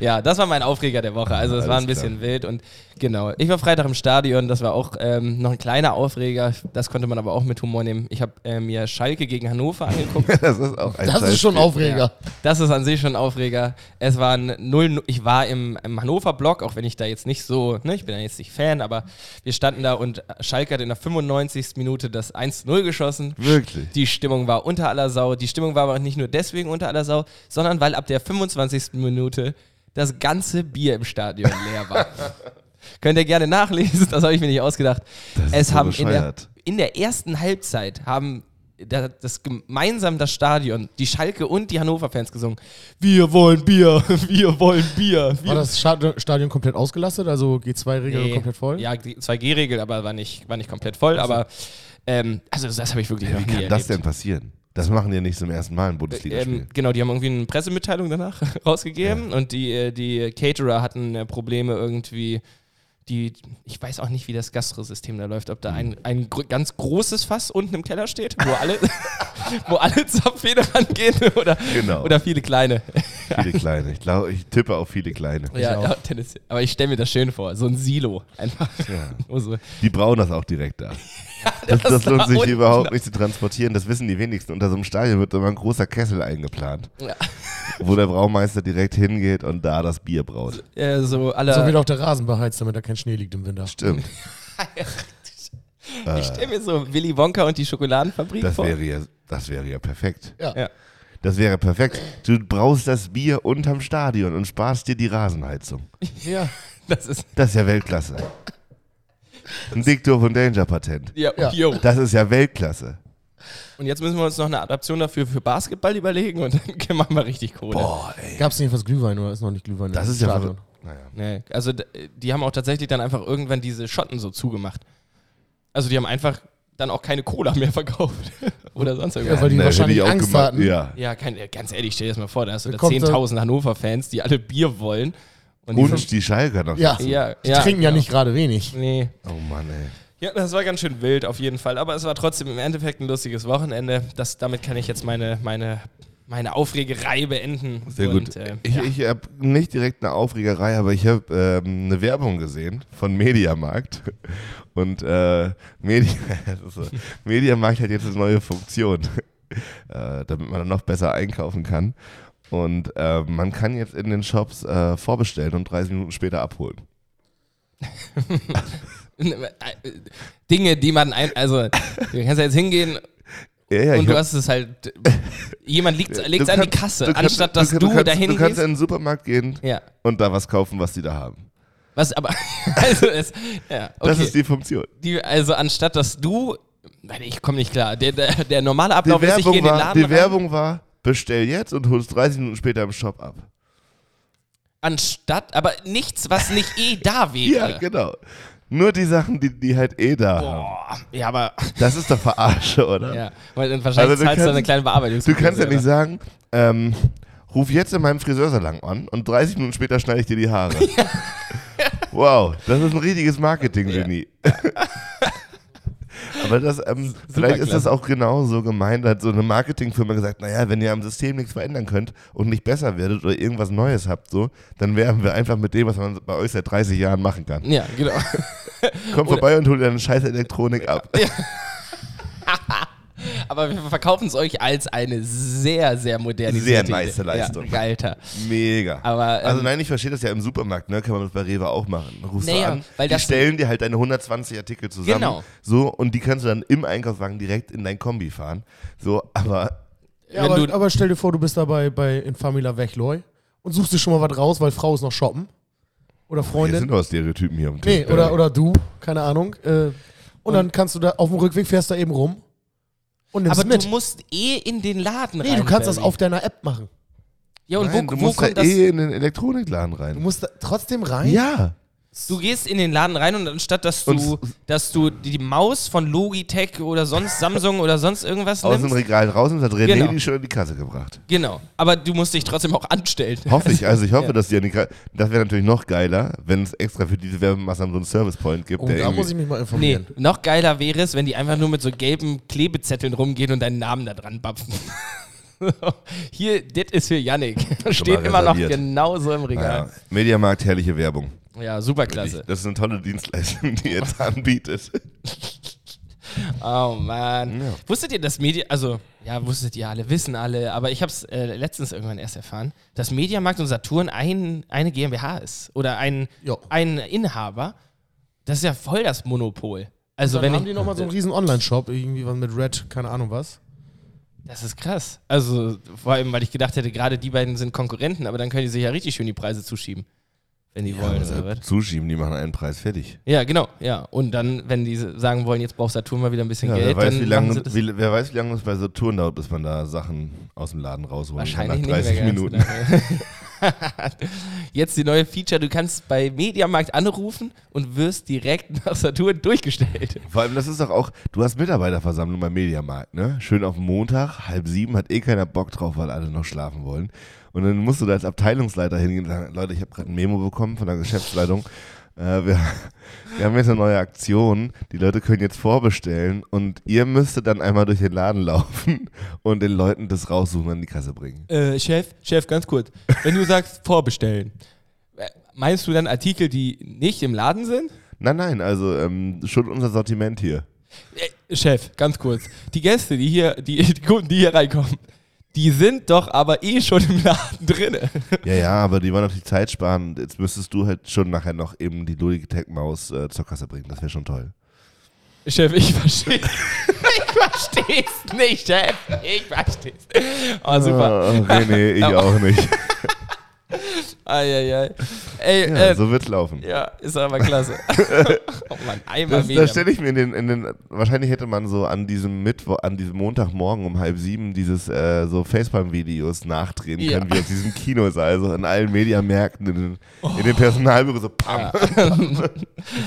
Ja, das war mein Aufreger der Woche. Also es war ein bisschen wild und genau. Ich war Freitag im Stadion, das war auch ähm, noch ein kleiner Aufreger. Das konnte man aber auch mit Humor nehmen. Ich habe äh, mir Schalke gegen Hannover angeguckt. Das ist auch ein Das ist schon. Aufreger. Das ist an sich schon ein Aufreger. Es waren null, ich war im, im Hannover-Block, auch wenn ich da jetzt nicht so, ne, ich bin ja jetzt nicht Fan, aber wir standen da und Schalke hat in der 95. Minute das 1-0 geschossen. Wirklich. Die Stimmung war unter aller Sau. Die Stimmung war aber nicht nur deswegen unter aller Sau, sondern weil ab der 25. Minute das ganze Bier im Stadion leer war. Könnt ihr gerne nachlesen, das habe ich mir nicht ausgedacht. Das ist es so haben in der, in der ersten Halbzeit haben da- das gemeinsam das Stadion, die Schalke und die Hannover-Fans gesungen. Wir wollen Bier, wir wollen Bier. Wir War das Stadion, komplett ausgelastet? Also G2-Regel Nee. komplett voll? Ja, die 2G-Regel, aber war nicht, war nicht komplett voll. Aber ähm, also das habe ich wirklich noch Wie nie kann das erlebt. denn passieren? Das machen die nicht zum ersten Mal im Bundesligaspiel. Ähm, genau, die haben irgendwie eine Pressemitteilung danach rausgegeben und die, äh, die Caterer hatten äh, Probleme irgendwie. Die, ich weiß auch nicht, wie das Gastrosystem da läuft, ob da ein, ein gr ganz großes Fass unten im Keller steht, wo alle, wo alle Zapfhähne rangehen oder, Genau. oder viele kleine. Viele kleine. Ich glaube, ich tippe auf viele kleine. Ja, ja, Tennis. Aber ich stelle mir das schön vor, so ein Silo einfach. Ja. So, Die brauen das auch direkt da. Das, das das lohnt sich unten. überhaupt nicht zu transportieren. Das wissen die wenigsten. Unter so einem Stadion wird immer ein großer Kessel eingeplant, ja, wo der Braumeister direkt hingeht und da das Bier braut. äh, so alle. So wird auch der Rasen beheizt, damit da kein Schnee liegt im Winter. Stimmt. ich stelle mir so Willy Wonka und die Schokoladenfabrik Das vor. wäre ja, das wäre ja perfekt. Ja. Ja. Das wäre perfekt. Du brauchst das Bier unterm Stadion und sparst dir die Rasenheizung. ja. Das ist. Das ist ja Weltklasse. Ein Dicto von Danger Patent. Ja, Ja. Das ist ja Weltklasse. Und jetzt müssen wir uns noch eine Adaption dafür für Basketball überlegen und dann machen wir richtig Kohle. Boah, ey. Gab es nicht was Glühwein oder ist noch nicht Glühwein? Das ist ja Stadion? Naja. Nee, also die haben auch tatsächlich dann einfach irgendwann diese Schotten so zugemacht. Also die haben einfach dann auch keine Cola mehr verkauft. Oder sonst Ja, irgendwas. weil die hätte wahrscheinlich ich auch Angst gemacht. hatten. Ja. Ja, kein, ganz ehrlich, stell dir das mal vor, da hast du da- 10.000 Hannover-Fans, die alle Bier wollen. Und, die Und die Schalker noch. Ja. dazu. ja, Die ja, trinken ja genau. nicht gerade wenig. Nee. Oh Mann, ey. Ja, das war ganz schön wild auf jeden Fall. Aber es war trotzdem im Endeffekt ein lustiges Wochenende. Das, damit kann ich jetzt meine, meine, meine Aufregerei beenden. Sehr Und, gut. Äh, ich ja. ich habe nicht direkt eine Aufregerei, aber ich habe ähm, eine Werbung gesehen von Mediamarkt. Und äh, Medi das ist so. Mediamarkt hat jetzt eine neue Funktion, äh, damit man dann noch besser einkaufen kann. Und äh, man kann jetzt in den Shops äh, vorbestellen und 30 Minuten später abholen. Dinge, die man ein, also du kannst ja jetzt hingehen Ja, ja, und du hast es halt, jemand legt es an die Kasse, du kannst- anstatt dass du, du kannst, dahin Du kannst in den Supermarkt gehen Ja, und da was kaufen, was die da haben. was aber, also es, ja, okay. Das ist die Funktion. die, also anstatt dass du, nein, ich komme nicht klar, der, der, der normale Die Ablauf ist, ich gehe Werbung, in den war, Laden die rein, Werbung war, bestell jetzt und holst 30 Minuten später im Shop ab. anstatt, aber nichts, was nicht eh da wäre. Ja, genau. Nur die Sachen, die, die halt eh da haben. Boah, ja, aber, Das ist doch Verarsche, oder? ja, weil dann wahrscheinlich Also du zahlst du eine kannst- kleine Bearbeitung. Du kannst ja nicht sagen, ähm, ruf jetzt in meinem Friseursalon an und 30 Minuten später schneide ich dir die Haare. wow, das ist ein richtiges Marketing-Genie. Aber das, ähm, vielleicht ist das auch genau so gemeint, hat so eine Marketingfirma gesagt, naja, wenn ihr am System nichts verändern könnt und nicht besser werdet oder irgendwas Neues habt, so, dann werben wir einfach mit dem, was man bei euch seit 30 Jahren machen kann. Ja, genau. Komm vorbei und hol dir deine scheiß Elektronik ab. Aber wir verkaufen es euch als eine sehr, sehr modernisierte Sehr nice. Leistung. Ja, Alter. Mega. Aber, ähm, also nein, ich verstehe das ja im Supermarkt, ne? Kann man das bei Rewe auch machen. Rufst Naja, du an, weil die das- stellen dir halt deine 120 Artikel zusammen. Genau. So, und die kannst du dann im Einkaufswagen direkt in dein Kombi fahren. So, aber Ja, aber, aber stell dir vor, du bist dabei bei Infamila Wechloi und suchst dir schon mal was raus, weil Frau ist noch shoppen. Oder wir Freundin. sind doch Stereotypen hier am Nee, Tisch. oder, oder du, keine Ahnung. Äh, und, dann kannst du da auf dem Rückweg fährst da eben rum und aber mit. du musst eh in den Laden rein. nee, du kannst das Barry. auf deiner App machen. Ja, und Nein, wo, du wo musst da kommt das? eh in den Elektronikladen Du rein. musst da trotzdem rein. Ja. Du gehst in den Laden rein und anstatt dass du, Und- dass du die Maus von Logitech oder sonst Samsung oder sonst irgendwas Aus dem nimmst. Regal raus und hat René Genau. die schon in die Kasse gebracht. Genau. Aber du musst dich trotzdem auch anstellen. Hoffe ich. Also ich hoffe, Ja. dass die an die Kasse. Das wäre natürlich noch geiler, wenn es extra für diese Werbemaßnahmen so einen Service Point gibt. Oh, der da muss ich mich mal Nee, informieren. noch geiler wäre es, wenn die einfach nur mit so gelben Klebezetteln rumgehen und deinen Namen da dran bapfen. Hier, das ist für Yannick. Steht immer noch genauso im ja, Regal. Mediamarkt, herrliche Werbung. Ja, super klasse. Das ist eine tolle Dienstleistung, die ihr jetzt anbietet. Oh Mann. Ja. Wusstet ihr, dass Media, also, ja, wusstet ihr alle, wissen alle, aber ich habe es äh, letztens irgendwann erst erfahren, dass Mediamarkt und Saturn ein, eine GmbH ist oder ein, ein Inhaber. Das ist ja voll das Monopol. Also, Dann wenn haben ich, die nochmal so einen riesen Online-Shop, irgendwie was mit Red, keine Ahnung was. Das ist krass. Also, vor allem, weil ich gedacht hätte, gerade die beiden sind Konkurrenten, aber dann können die sich ja richtig schön die Preise zuschieben. Wenn die wollen, oder was? Zuschieben, die machen einen Preis fertig. Ja, genau, ja. Und dann, wenn die sagen wollen, jetzt braucht Saturn mal wieder ein bisschen Ja, Geld, wer, weiß, wie lange, wie, wer weiß, wie lange es bei Saturn dauert, bis man da Sachen aus dem Laden rausholt. wahrscheinlich nach nicht 30 mehr ganz Minuten. Jetzt die neue Feature, du kannst bei Mediamarkt anrufen und wirst direkt nach Saturn durchgestellt. Vor allem, das ist doch auch, du hast Mitarbeiterversammlung beim Mediamarkt, ne? Schön auf Montag, halb sieben, hat eh keiner Bock drauf, weil alle noch schlafen wollen. Und dann musst du da als Abteilungsleiter hingehen und sagen, Leute, ich habe gerade ein Memo bekommen von der Geschäftsleitung. Äh, wir, wir haben jetzt eine neue Aktion, die Leute können jetzt vorbestellen und ihr müsstet dann einmal durch den Laden laufen und den Leuten das raussuchen und an die Kasse bringen. Äh, Chef, Chef, ganz kurz. Wenn du sagst vorbestellen, äh, meinst du dann Artikel, die nicht im Laden sind? Nein, nein, also ähm, schon unser Sortiment hier. Äh, Chef, ganz kurz. Die Gäste, die hier, die, die Kunden, die hier reinkommen, die sind doch aber eh schon im Laden drinne. Ja, ja, aber die wollen natürlich Zeit sparen. Jetzt müsstest du halt schon nachher noch eben die Logitech-Maus äh, zur Kasse bringen. Das wäre schon toll. Chef, ich verstehe. ich versteh's nicht, Chef. Ich versteh's. Oh, super. Ah, René, ich auch nicht. Eieiei. Ey, Ja, äh, so wird's laufen. ja, ist aber klasse. oh Mann, einmal Das, Mediamarkt. das stelle ich mir in den, in den, wahrscheinlich hätte man so an diesem Mittwoch, an diesem Montagmorgen um halb sieben dieses äh, so Facepalm-Videos nachdrehen Ja. können, wie auf diesem Kinosaal, so in allen Mediamärkten, in den, in den Personalbüro, so pam.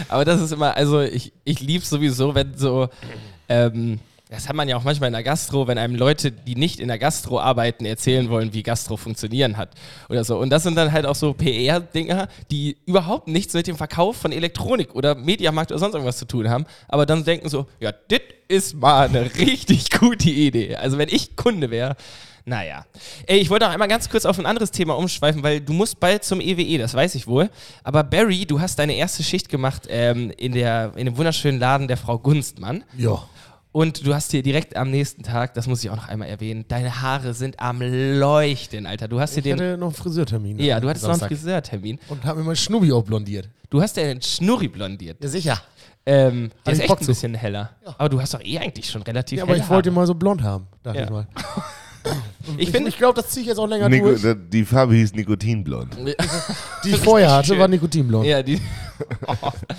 Aber das ist immer, also ich, ich lieb's sowieso, wenn so, ähm, das hat man ja auch manchmal in der Gastro, wenn einem Leute, die nicht in der Gastro arbeiten, erzählen wollen, wie Gastro funktionieren hat oder so. Und das sind dann halt auch so PR-Dinger, die überhaupt nichts mit dem Verkauf von Elektronik oder Mediamarkt oder sonst irgendwas zu tun haben, aber dann denken so, ja, das ist mal eine richtig gute Idee. Also wenn ich Kunde wäre, naja. Ey, ich wollte auch einmal ganz kurz auf ein anderes Thema umschweifen, weil du musst bald zum EWE, das weiß ich wohl. Aber Barry, du hast deine erste Schicht gemacht ähm, in, der, in dem wunderschönen Laden der Frau Gunstmann. Ja. Und du hast hier direkt am nächsten Tag, das muss ich auch noch einmal erwähnen, deine Haare sind am Leuchten, Alter. Du hast dir Ich den. hatte noch einen Friseurtermin. Ja, du hattest noch einen Samstag. Friseurtermin. Und hab mir mal Schnubbi auch blondiert. Du hast ja den Schnurri blondiert. Ja, sicher. Ähm, der ist echt Bock ein zu. bisschen heller. Aber du hast doch eh eigentlich schon relativ Ja, aber ich wollte Haare. mal so blond haben, dachte Ja. ich mal. Ich Ich, finde, ich glaube, das ziehe ich jetzt auch länger Nico, durch. die Farbe hieß Nikotinblond. Die ich vorher hatte, schön. war Nikotinblond. Ja, die.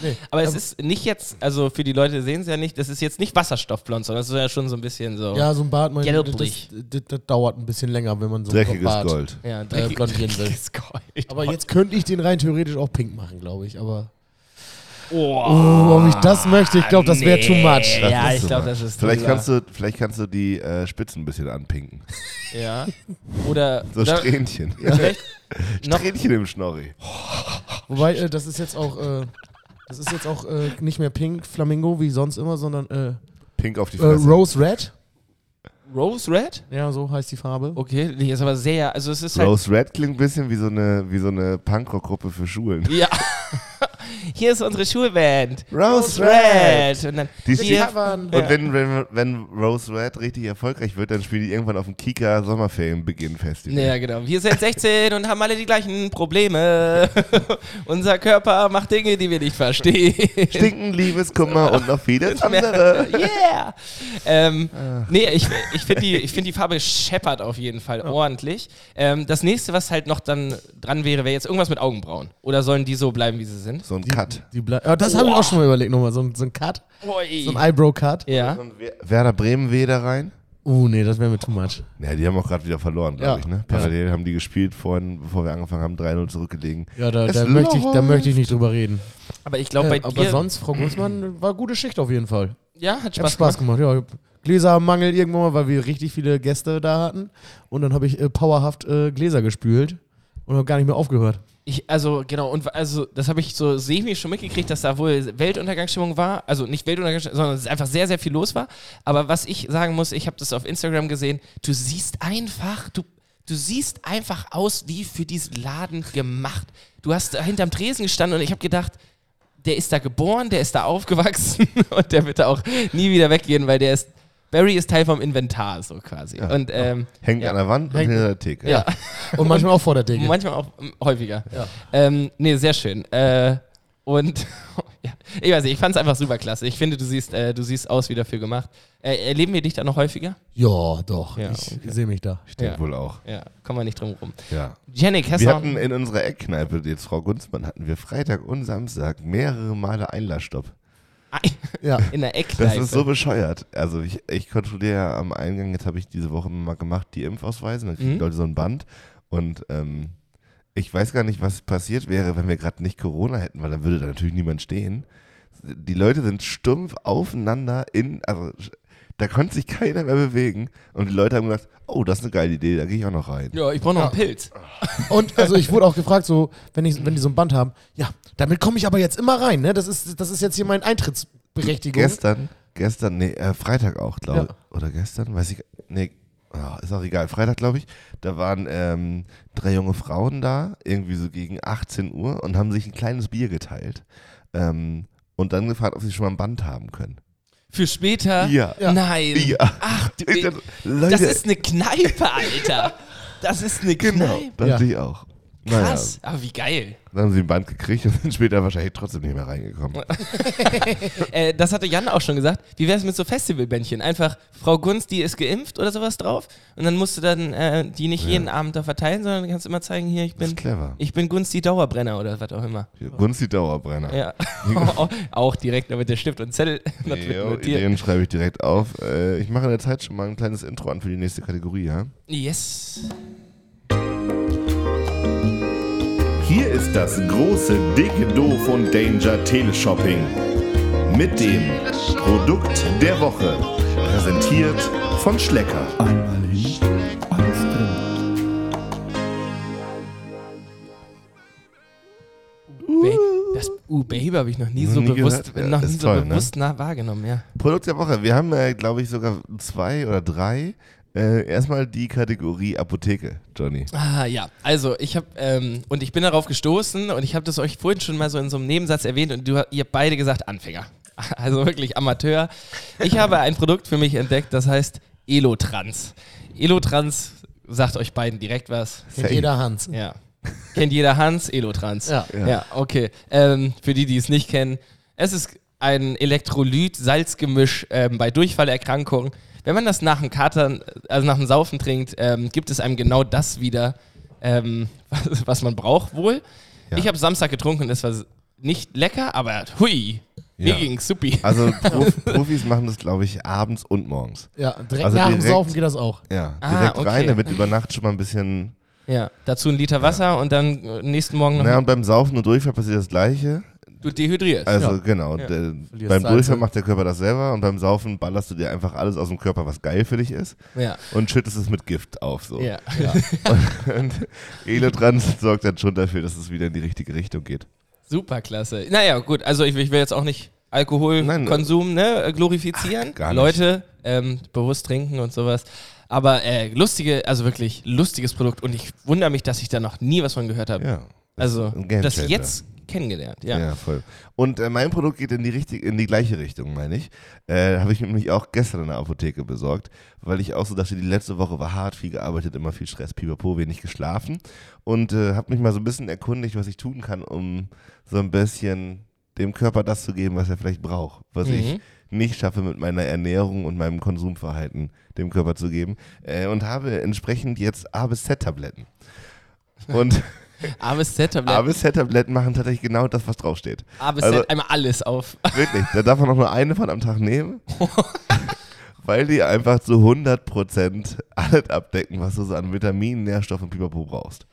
Nee. Aber es ist nicht jetzt, also für die Leute sehen es ja nicht, das ist jetzt nicht wasserstoffblond, sondern es ist ja schon so ein bisschen so. Ja, so ein Bart, mein, das, Gelblich. das, das dauert ein bisschen länger, wenn man so Dreckiges Bart Gold. ja äh, dreckig- blondieren will. dreckiges Gold. Aber jetzt könnte ich den rein theoretisch auch pink machen, glaube ich. Aber Oh, oh, ob ich das möchte, ich glaube, das wäre too much. Das ja, ich glaube, das ist Vielleicht drüber. kannst, du, vielleicht kannst du die äh, Spitzen ein bisschen anpinken. Ja. Oder. So oder Strähnchen. noch, Strähnchen im Schnorri. Wobei, äh, das ist jetzt auch, äh, das ist jetzt auch äh, nicht mehr pink Flamingo wie sonst immer, sondern äh, Pink auf die äh, Fresse. Rose Red. Rose Red? Ja, so heißt die Farbe. Okay, die ist aber sehr. Also es ist halt. Rose Red klingt ein bisschen wie so eine, wie so eine Punkrock-Gruppe für Schulen. Ja. hier ist unsere Schulband. Rose Red. Und dann Die covern. Und wenn, wenn, wenn Rose Red richtig erfolgreich wird, dann spielen die irgendwann auf dem Kika Sommerferien-Beginn Festival. Ja, genau. Wir sind 16 und haben alle die gleichen Probleme. Unser Körper macht Dinge, die wir nicht verstehen. Stinken, Liebeskummer und noch vieles andere. Yeah! Ähm, nee, ich, ich finde die, ich find die Farbe scheppert auf jeden Fall ordentlich. Ähm, das nächste, was halt noch dann dran wäre, wäre jetzt irgendwas mit Augenbrauen. Oder sollen die so bleiben, wie sie sind? So ein Cut. Die ja, das habe ich auch schon mal überlegt, nochmal. So, ein- so ein Cut, Ui. so ein Eyebrow-Cut. ja. So ein Wer- Werder Bremen weh da rein. Uh, nee, das wäre mir too much. Ja, die haben auch gerade wieder verloren, glaube Ja. ich. Ne? Parallel haben die gespielt vorhin, bevor wir angefangen haben, 3-0 zurückgelegen. Ja, da, Es da, möchte ich, da läuft. möchte ich nicht drüber reden. Aber ich glaube, Äh, bei aber dir. sonst, Frau Großmann, war gute Schicht auf jeden Fall. ja, hat Hat Spaß, Spaß gemacht, ja. Gläsermangel irgendwann mal, weil wir richtig viele Gäste da hatten. Und dann habe ich äh, powerhaft äh, Gläser gespült und habe gar nicht mehr aufgehört. Ich, also, genau, und also, das habe ich so semi schon mitgekriegt, dass da wohl Weltuntergangsstimmung war. Also nicht Weltuntergangsstimmung, sondern es einfach sehr, sehr viel los war. Aber was ich sagen muss, ich habe das auf Instagram gesehen, du siehst einfach, du, du siehst einfach aus wie für diesen Laden gemacht. Du hast da hinterm Tresen gestanden und ich habe gedacht, der ist da geboren, der ist da aufgewachsen und der wird da auch nie wieder weggehen, weil der ist, Barry ist Teil vom Inventar, so quasi. Ja. Und ähm, Hängt Ja. an der Wand und Hängt- hinter der Theke. ja. Und manchmal auch vor der Decke. Manchmal auch ähm, häufiger. Ja. Ähm, nee, sehr schön. Äh, und ja, ich weiß nicht, ich fand es einfach super klasse. Ich finde, du siehst, äh, du siehst aus wie dafür gemacht. Äh, erleben wir dich da noch häufiger? Ja, doch. Ja, ich okay. sehe mich da. Ich denke Ja. wohl auch. Ja, kommen wir nicht drum rum. Ja. Janik, hast Wir du hatten in unserer Eckkneipe, jetzt Frau Gunzmann, hatten wir Freitag und Samstag mehrere Male Einlassstopp. Ja. in der Das Eckkneipe? ist so bescheuert. Also ich, ich kontrolliere ja am Eingang, jetzt habe ich diese Woche mal gemacht, die Impfausweise, dann kriegen Mhm. Leute so ein Band und ähm, ich weiß gar nicht, was passiert wäre, wenn wir gerade nicht Corona hätten, weil dann würde da natürlich niemand stehen. Die Leute sind stumpf aufeinander in, also da konnte sich keiner mehr bewegen und die Leute haben gesagt, oh, das ist eine geile Idee, da gehe ich auch noch rein. ja, ich brauche noch einen Pilz. Und also ich wurde auch gefragt, so, wenn, ich, wenn die so ein Band haben, ja, damit komme ich aber jetzt immer rein, ne? Das ist, das ist jetzt hier meine Eintrittsberechtigung. Gestern, gestern, nee, äh, Freitag auch, glaube ich. Ja. Oder gestern, weiß ich, nee, ah, ist auch egal. Freitag, glaube ich, da waren ähm, drei junge Frauen da, irgendwie so gegen 18 Uhr und haben sich ein kleines Bier geteilt. Ähm, und dann gefragt, ob sie schon mal ein Band haben können. Für später? Ja. Nein. Ja. Ach, du, Ich dachte, Leute, das ist eine Kneipe, Alter. Das ist eine genau, Kneipe. dachte Ja. ich auch. Naja, Krass. Aber wie geil. dann haben sie ein Band gekriegt und sind später wahrscheinlich trotzdem nicht mehr reingekommen. Äh, das hatte Jan auch schon gesagt. Wie wäre es mit so Festivalbändchen? Einfach Frau Gunst, die ist geimpft oder sowas drauf. Und dann musst du dann äh, die nicht Ja. jeden Abend da verteilen, sondern du kannst immer zeigen, hier, ich bin, clever. ich bin Gunst die Dauerbrenner oder was auch immer. Gunst die Dauerbrenner. Ja. auch direkt mit der Stift und Zettel. Jo. Ideen schreibe ich direkt auf. Äh, ich mache in der Zeit schon mal ein kleines Intro an für die nächste Kategorie, ja? Yes. Hier ist das große, dicke Do von Danger Teleshopping. Mit dem Produkt der Woche. Präsentiert von Schlecker. Einmal hin, alles drin. Ba das uh, Baby habe ich noch nie so nie bewusst, gehört? Noch nie ist so toll, ne? bewusst nah wahrgenommen, ja. Produkt der Woche. Wir haben, äh, glaube ich, sogar zwei oder drei. Äh, erstmal die Kategorie Apotheke, Johnny. Ah ja, also ich habe ähm, und ich bin darauf gestoßen und ich habe das euch vorhin schon mal so in so einem Nebensatz erwähnt und du, ihr habt beide gesagt Anfänger, also wirklich Amateur. Ich habe ein Produkt für mich entdeckt, das heißt Elotrans. Elotrans sagt euch beiden direkt was. Kennt jeder Hans. Ja, kennt jeder Hans Elotrans. Ja. Ja, okay. Ähm, für die, die es nicht kennen, es ist ein Elektrolyt-Salzgemisch ähm, bei Durchfallerkrankungen. Wenn man das nach dem Katern, also nach dem Saufen trinkt, ähm, gibt es einem genau das wieder, ähm, was, was man braucht wohl. Ja. Ich habe Samstag getrunken und es war nicht lecker, aber hui, mir Ja. ging's supi. Also Prof Profis machen das, glaube ich, abends und morgens. Ja, direkt Also nach dem Saufen geht das auch. Ja, Ah, direkt okay. rein, damit über Nacht schon mal ein bisschen. Ja, dazu ein Liter Wasser und dann äh, nächsten Morgen noch Naja, und beim Saufen und Durchfall passiert das Gleiche. Du dehydrierst. Also Ja. genau, Ja. beim. Durchfall macht der Körper das selber und beim Saufen ballerst du dir einfach alles aus dem Körper, was geil für dich ist ja, und schüttest es mit Gift auf. So. ja. Und Elotrans sorgt dann schon dafür, dass es wieder in die richtige Richtung geht. Super klasse. Naja, gut, also ich, ich will jetzt auch nicht Alkoholkonsum ne, äh, glorifizieren. gar nicht. Leute, ähm, bewusst trinken und sowas. Aber äh, lustige, also wirklich lustiges Produkt und ich wundere mich, dass ich da noch nie was von gehört habe. Ja. Also, dass jetzt kennengelernt. Ja. Ja, voll. Und äh, mein Produkt geht in die, richtig, in die gleiche Richtung, meine ich. Äh, Habe ich nämlich auch gestern in der Apotheke besorgt, weil ich auch so dachte, die letzte Woche war hart, viel gearbeitet, immer viel Stress, pipapo, wenig geschlafen. Und äh, habe mich mal so ein bisschen erkundigt, was ich tun kann, um so ein bisschen dem Körper das zu geben, was er vielleicht braucht. Was ich Mhm. nicht schaffe mit meiner Ernährung und meinem Konsumverhalten dem Körper zu geben. Äh, und habe entsprechend jetzt A bis. Und Z Tabletten. bis Z-Tabletten machen tatsächlich genau das, was draufsteht. A bis also- einmal alles auf. Wirklich, da darf man auch nur eine von am Tag nehmen. weil die einfach zu 100% alles abdecken, was du so an Vitaminen, Nährstoffen und Pipapo brauchst.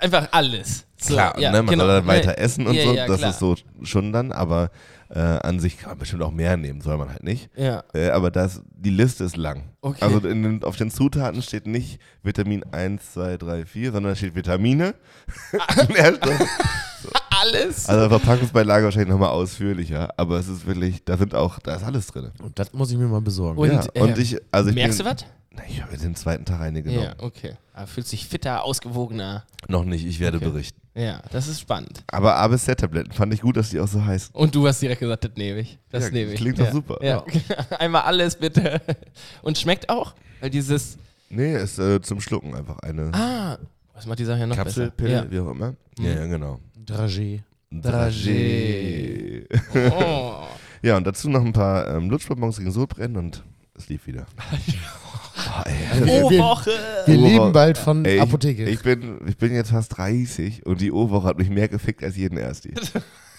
Einfach alles. So, Klar, ja, ne, man genau. soll dann weiter essen und ja, so, ja, das klar. ist so schon dann, aber äh, an sich kann man bestimmt auch mehr nehmen, soll man halt nicht. Ja, Äh, aber das, die Liste ist lang. Okay. Also in auf den Zutaten steht nicht Vitamin 1, 2, 3, 4, sondern da steht Vitamine, Nährstoffe. alles. Also Verpackungsbeilage wahrscheinlich nochmal ausführlicher, aber es ist wirklich, da sind auch, da ist alles drin. Und das muss ich mir mal besorgen. Und, ja, und äh, ich, also ich merkst bin, du was? Na, ich habe den zweiten Tag eine genommen. Ja, okay. Aber fühlt sich fitter, ausgewogener. Noch nicht, ich werde Okay. berichten. Ja, das ist spannend. Aber A bis Z-Tabletten fand ich gut, dass die auch so heißen. Und du hast direkt gesagt, das nehme ich. Das Ja, nehme ich. klingt doch ja. super. Ja. Einmal alles bitte. Und schmeckt auch? Weil dieses, Nee, ist äh, zum Schlucken einfach eine ah, was macht die Sache ja noch Kapselpille, besser? wie auch immer. Ja, ja, genau. Dragé. Dragé. Ja. Oh. Ja, und dazu noch ein paar ähm, Lutschbonbons gegen Sodbrennen und es lief wieder. Ey. Wir- Oh, wir- leben bald von Ey, Apotheke. Ich, ich, bin, ich bin jetzt fast 30 und die O-Woche hat mich mehr gefickt als jeden Ersti.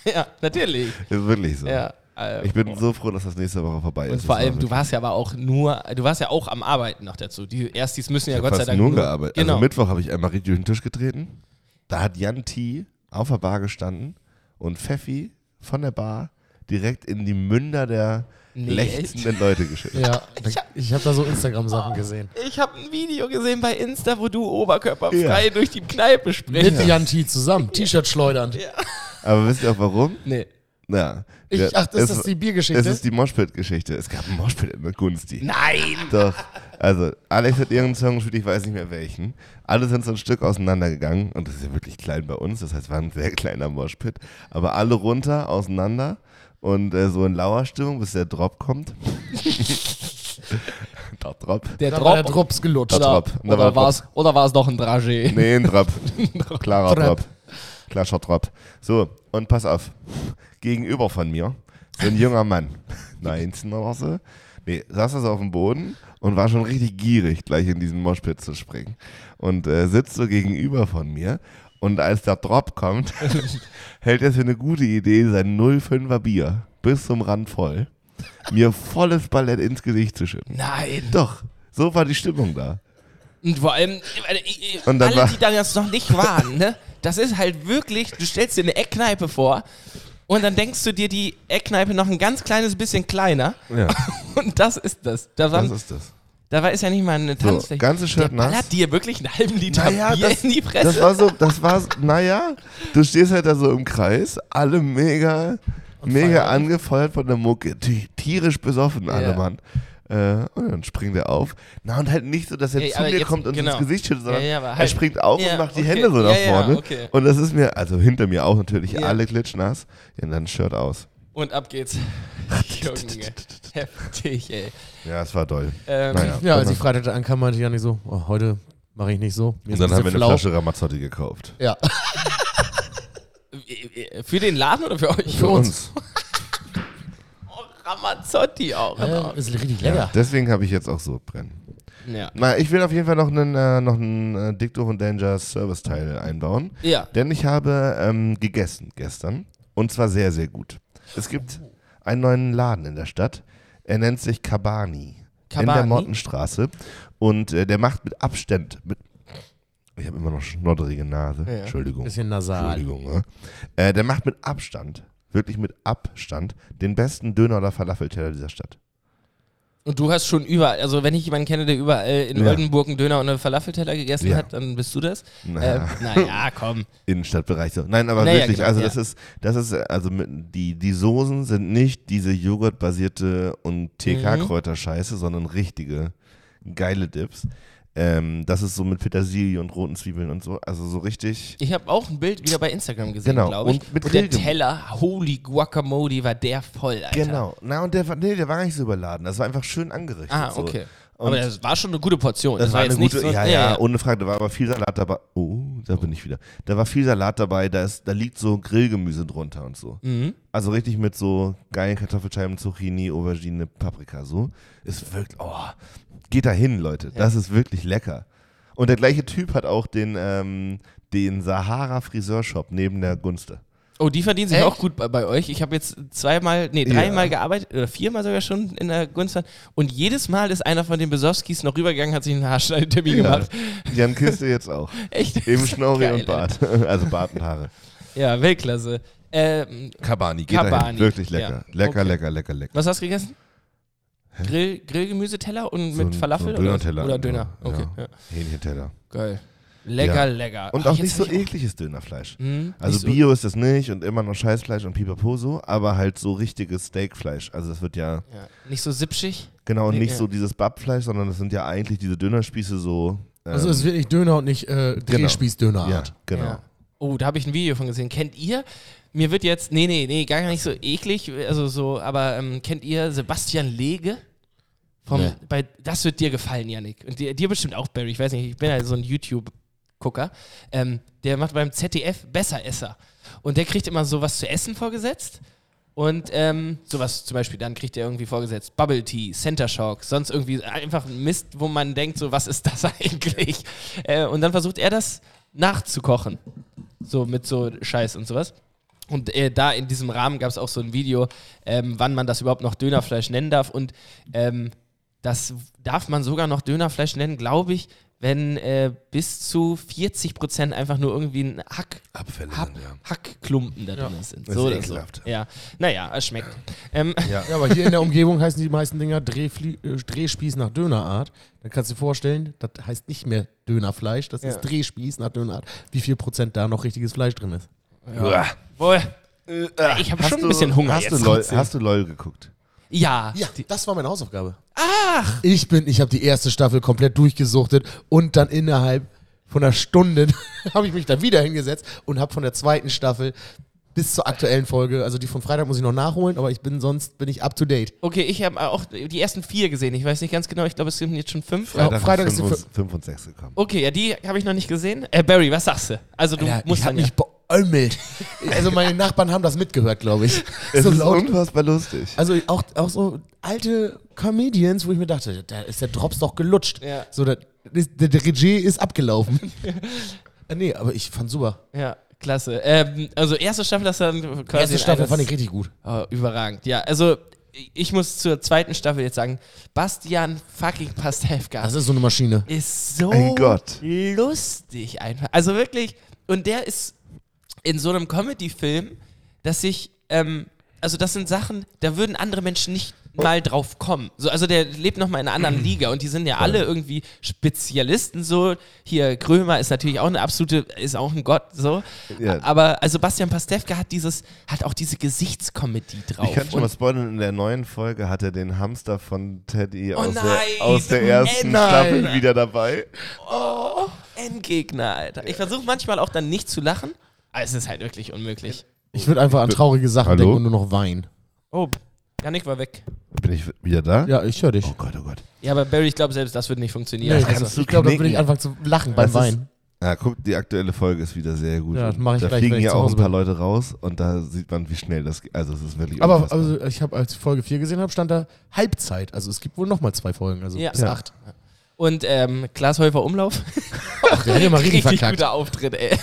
Ja, natürlich. ist wirklich so. Ja. äh, Ich bin so froh, dass das nächste Woche vorbei ist. und vor war allem, du warst ja aber auch nur, du warst ja auch am Arbeiten noch dazu. Die Erstis müssen ja Ich Gott sei Dank nur gearbeitet. Genau. Also Mittwoch habe ich einmal richtig durch den Tisch getreten. Da hat Jan T. auf der Bar gestanden und Pfeffi von der Bar direkt in die Münder der Nee, lechzenden Leute geschüttet. ja, ich habe da so Instagram-Sachen gesehen. Ich habe ein Video gesehen bei Insta, wo du oberkörperfrei durch die Kneipe sprichst. Mit Jan T zusammen, T-Shirt schleudernd. Aber wisst ihr auch warum? Nee. Ja. Ich, Ja, ach, das es- ist die Biergeschichte. Es ist die Moshpit-Geschichte. Es gab einen Moshpit in der Gunsti. Nein! Doch. Also, Alex hat irgendeinen Song gespielt, ich weiß nicht mehr welchen. Alle sind so ein Stück auseinandergegangen und das ist ja wirklich klein bei uns, das heißt, war ein sehr kleiner Moshpit. Aber alle runter, auseinander und äh, so in Lauerstimmung, bis der Drop kommt. der Drop. Der war der Drop. Drops gelutscht. Der Drop. War Oder war es oder war's doch ein Dragé? Nee, ein Drop. Klarer Drop. Drop. Klarer Drop. So, und pass auf. Gegenüber von mir so ein junger Mann. 19 oder so. Nee, saß also auf dem Boden und war schon richtig gierig, gleich in diesen Moshpit zu springen. Und äh, sitzt so gegenüber von mir. Und als der Drop kommt, hält er für eine gute Idee sein 05er Bier bis zum Rand voll, mir volles Ballett ins Gesicht zu schütten. Nein. Doch, so war die Stimmung da. Und vor allem, äh, äh, Und dann alle, war- die da jetzt noch nicht waren, ne? Das ist halt wirklich, du stellst dir eine Eckkneipe vor und dann denkst du dir die Eckkneipe noch ein ganz kleines bisschen kleiner Ja, und das ist das. Da, waren, das ist das. Da war ist ja nicht mal eine So, Tanzfläche. ganze Der Shirt nass. ballert dir wirklich einen halben Liter Naja, Bier das- in die Fresse. Das war so, das war, so- naja, du stehst halt da so im Kreis, alle mega, mega feiern. angefeuert von der Mucke, ti- tierisch besoffen alle, Ja. Mann. Äh, und dann springt er auf. Na, und halt nicht so, dass er Ja, zu mir jetzt- kommt und genau. ins Gesicht schüttet, sondern Ja, aber er halt- springt auf und macht die okay. Hände so nach vorne. okay. Und das ist mir, also hinter mir auch natürlich, alle klitschnass. Ja, und dann Shirt aus. Und ab geht's. Junge, heftig, ey. Ja, es war toll. Ähm, Naja. Ja, als ich Freitag da ankam, meinte ich ja nicht so, oh, heute mache ich nicht so. Mir Und dann haben wir bisschen eine flau. Flasche Ramazzotti gekauft. Ja, Für den Laden oder für euch? Für uns. Oh, Ramazzotti auch. äh, ist richtig Ja, lecker. deswegen habe ich jetzt auch so brennen. Ja. Na, ich will auf jeden Fall noch einen, äh, noch einen äh, Dicto und Danger Service-Teil einbauen. ja. Denn ich habe ähm, gegessen gestern. Und zwar sehr, sehr gut. Es gibt einen neuen Laden in der Stadt. Er nennt sich Kabani. In der? Mottenstraße. Und äh, der macht mit Abstand. Mit ich habe immer noch schnodderige Nase. Ja. Entschuldigung. Bisschen nasal. Entschuldigung. Ne? Äh, der macht mit Abstand, wirklich mit Abstand, den besten Döner- oder Falafelteller dieser Stadt. Und du hast schon überall, also wenn ich jemanden kenne, der überall in Ja. Oldenburg einen Döner und einen Falafelteller gegessen Ja. hat, dann bist du das. Naja. Ähm, naja, komm. Innenstadtbereich so. Nein, aber Naja, wirklich, genau, also ja. das ist, das ist, also die, die Soßen sind nicht diese Joghurtbasierte und TK-Kräuterscheiße, sondern richtige geile Dips. Ähm, das ist so mit Petersilie und roten Zwiebeln und so. Also so richtig. Ich habe auch ein Bild wieder bei Instagram gesehen, Genau, glaube ich. und mit und der. Teller, holy Guacamole, war der voll, Alter. Genau. Na, und der, war- nee, der war gar nicht so überladen. Das war einfach schön angerichtet. Ah, so. okay. Und aber das war schon eine gute Portion. Das, war eine jetzt gute, nicht so, ja, ja, ohne Frage. Da war aber viel Salat dabei. Oh, da bin ich wieder. Da war viel Salat dabei. Da, ist, da liegt so Grillgemüse drunter und so. Mhm. Also richtig mit so geilen Kartoffelscheiben, Zucchini, Aubergine, Paprika. So. Ist wirklich, oh, geht da hin, Leute. Das ist wirklich lecker. Und der gleiche Typ hat auch den, ähm, den Sahara Friseurshop neben der Gunste. Oh, die verdienen sich Echt? auch gut bei, bei euch. Ich habe jetzt zweimal, nee, dreimal gearbeitet, oder viermal sogar schon in der Gunst. Und jedes Mal ist einer von den Besowskis noch rübergegangen, hat sich einen Haarschneidetermin gemacht. Jan Kiste jetzt auch. Echt? Eben Schnorri Geil, und Bart. Also Bart und Haare. Ja, Weltklasse. Ähm, Kabani, geht Kabani, hin. Wirklich ja. lecker. Lecker, Okay. lecker, lecker, lecker. was hast du gegessen? Grill, Grillgemüseteller und So mit ein- Falafel? so Döner-Teller. Oder, Döner? Ja. Okay, ja. Hähnchenteller. Geil. Lecker, Ja. lecker. Und Ah, auch nicht so ekliges Dönerfleisch. Hm, Also nicht Bio ist das nicht und immer noch Scheißfleisch und Pipapo so, aber halt so richtiges Steakfleisch. Also das wird ja ja. Nicht so sipschig? genau Nee, nicht ja. so dieses Bappfleisch, sondern das sind ja eigentlich diese Dönerspieße so. Ähm, Also es ist wirklich Döner und nicht äh, Drehspieß-Dönerart. ja, genau. Ja. Oh, da habe ich ein Video von gesehen. Kennt ihr? Mir wird jetzt, nee, nee, nee, gar nicht so eklig, also so, aber ähm, kennt ihr Sebastian Lege? Vom, Nee. bei, das wird dir gefallen, Janik. Und dir, dir bestimmt auch, Barry. Ich weiß nicht, ich bin halt so ein YouTube-Gucker. Ähm, der macht beim ZDF Besseresser. Und der kriegt immer sowas zu essen vorgesetzt. Und ähm, sowas zum Beispiel, dann kriegt er irgendwie vorgesetzt Bubble Tea, Center Shock, sonst irgendwie einfach Mist, wo man denkt, so, was ist das eigentlich? Äh, und dann versucht er das nachzukochen. So mit so Scheiß und sowas. Und äh, da in diesem Rahmen gab es auch so ein Video, ähm, wann man das überhaupt noch Dönerfleisch nennen darf. Und ähm, das darf man sogar noch Dönerfleisch nennen, glaube ich, wenn äh, bis zu 40 Prozent einfach nur irgendwie ein Hack, Abfälle Hack, sind, ja. Hackklumpen da drin sind. Das so ist oder so. Ja, naja, es schmeckt. Ähm, Ja. Ja, aber hier in der Umgebung heißen die meisten Dinger Drehflie äh, Drehspieß nach Dönerart. Dann kannst du dir vorstellen, das heißt nicht mehr Dönerfleisch, das Ja. ist Drehspieß nach Dönerart. Wie viel Prozent da noch richtiges Fleisch drin ist. Uah. boah, Äh, ich habe schon ein bisschen Hunger Hast, jetzt. du LOL, hast du LOL geguckt? ja, Ja, das war meine Hausaufgabe. Ach! Ich bin, ich habe die erste Staffel komplett durchgesuchtet und dann innerhalb von einer Stunde habe ich mich dann wieder hingesetzt und habe von der zweiten Staffel bis zur aktuellen Folge, also die von Freitag muss ich noch nachholen, aber ich bin sonst bin ich up to date. okay, ich habe auch die ersten vier gesehen. Ich weiß nicht ganz genau, ich glaube, es sind jetzt schon fünf. Ja. Freitag ist 5 und, 5 und 6 gekommen. Okay, ja, die habe ich noch nicht gesehen. Äh, Barry, was sagst du? Also du Ja, musst ich habe dann ja. Beäumelt. also meine Nachbarn haben das mitgehört, glaube ich. Es So ist laut. unfassbar lustig. Also auch, auch so alte Comedians, wo ich mir dachte, da ist der Drops doch gelutscht. Ja. So, der, der, der Regie ist abgelaufen. Äh, nee, aber ich fand super. Ja, klasse. Ähm, also erste Staffel, das dann quasi. Erste Staffel fand ich richtig gut. Oh, überragend. Ja, also ich muss zur zweiten Staffel jetzt sagen, Bastian fucking Pastewka Das ist so eine Maschine. ist so Ein Gott. lustig einfach. Also wirklich, und der ist in so einem Comedy-Film, dass ich, ähm, also das sind Sachen, da würden andere Menschen nicht mal drauf kommen. So, also der lebt nochmal in einer anderen Liga und die sind ja alle irgendwie Spezialisten so. Hier, Krömer ist natürlich auch eine absolute, ist auch ein Gott so. Ja. Aber also Bastian Pastewka hat dieses, hat auch diese Gesichtskomödie drauf. Ich kann schon mal spoilern, in der neuen Folge hat er den Hamster von Teddy aus, nein, der, aus der ersten nein. Staffel wieder dabei. Oh, Endgegner, Alter. Ich versuche manchmal auch dann nicht zu lachen, aber es ist halt wirklich unmöglich. Ich würde einfach an traurige Sachen Hallo? denken und nur noch weinen. Oh, Janik war weg. Bin ich wieder da? Ja, ich höre dich. Oh Gott, oh Gott. Ja, aber Barry, ich glaube, selbst das wird nicht funktionieren. Nee, also, kannst du ich glaube, da würde ich anfangen zu lachen beim Das ist- Weinen. Ja, guck, die aktuelle Folge ist wieder sehr gut. Ja, das mach ich da gleich, fliegen wenn ich ja zu auch Hause ein paar bin. Leute raus und da sieht man, wie schnell das geht. Also es ist wirklich Aber unfassbar. also, ich habe, als ich Folge 4 gesehen habe, stand da Halbzeit. Also es gibt wohl nochmal zwei Folgen, also Ja. bis Ja. acht. Und ähm, Klaas Häufer Umlauf. Ach, der hat ja mal richtig Richtig verkackt. guter Auftritt, ey.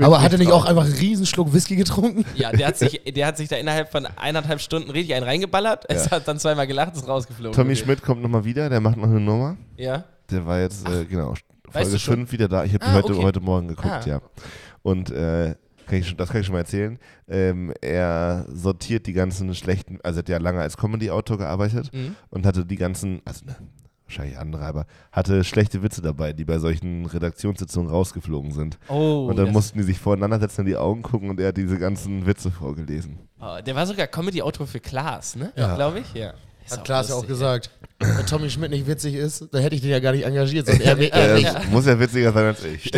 Aber hat er nicht auch einfach einen Riesenschluck Whisky getrunken? Ja, der hat, sich, der hat sich da innerhalb von eineinhalb Stunden richtig einen reingeballert. Es hat dann zweimal gelacht, ist rausgeflogen. Tommy Okay. Schmidt kommt nochmal wieder, der macht noch eine Nummer. Ja. Der war jetzt, äh, genau, Folge du schon? 5 wieder da. Ich habe Ah, heute, okay. heute Morgen geguckt, Ah. ja. Und äh, kann ich schon, das kann ich schon mal erzählen. Ähm, er sortiert die ganzen schlechten, also er hat ja lange als Comedy-Autor gearbeitet Mhm. und hatte die ganzen, also ne, wahrscheinlich andere, aber hatte schlechte Witze dabei, die bei solchen Redaktionssitzungen rausgeflogen sind. Oh, und dann mussten die sich voreinander setzen, in die Augen gucken und er hat diese ganzen Witze vorgelesen. Oh, der war sogar Comedy-Autor für Klaas, ne? Ja. Glaube ich, ja. Hat Klaas ja auch gesagt. Wenn Tommy Schmidt nicht witzig ist, dann hätte ich den ja gar nicht engagiert, sondern er, er, Äh, mich. Muss ja witziger sein als ich.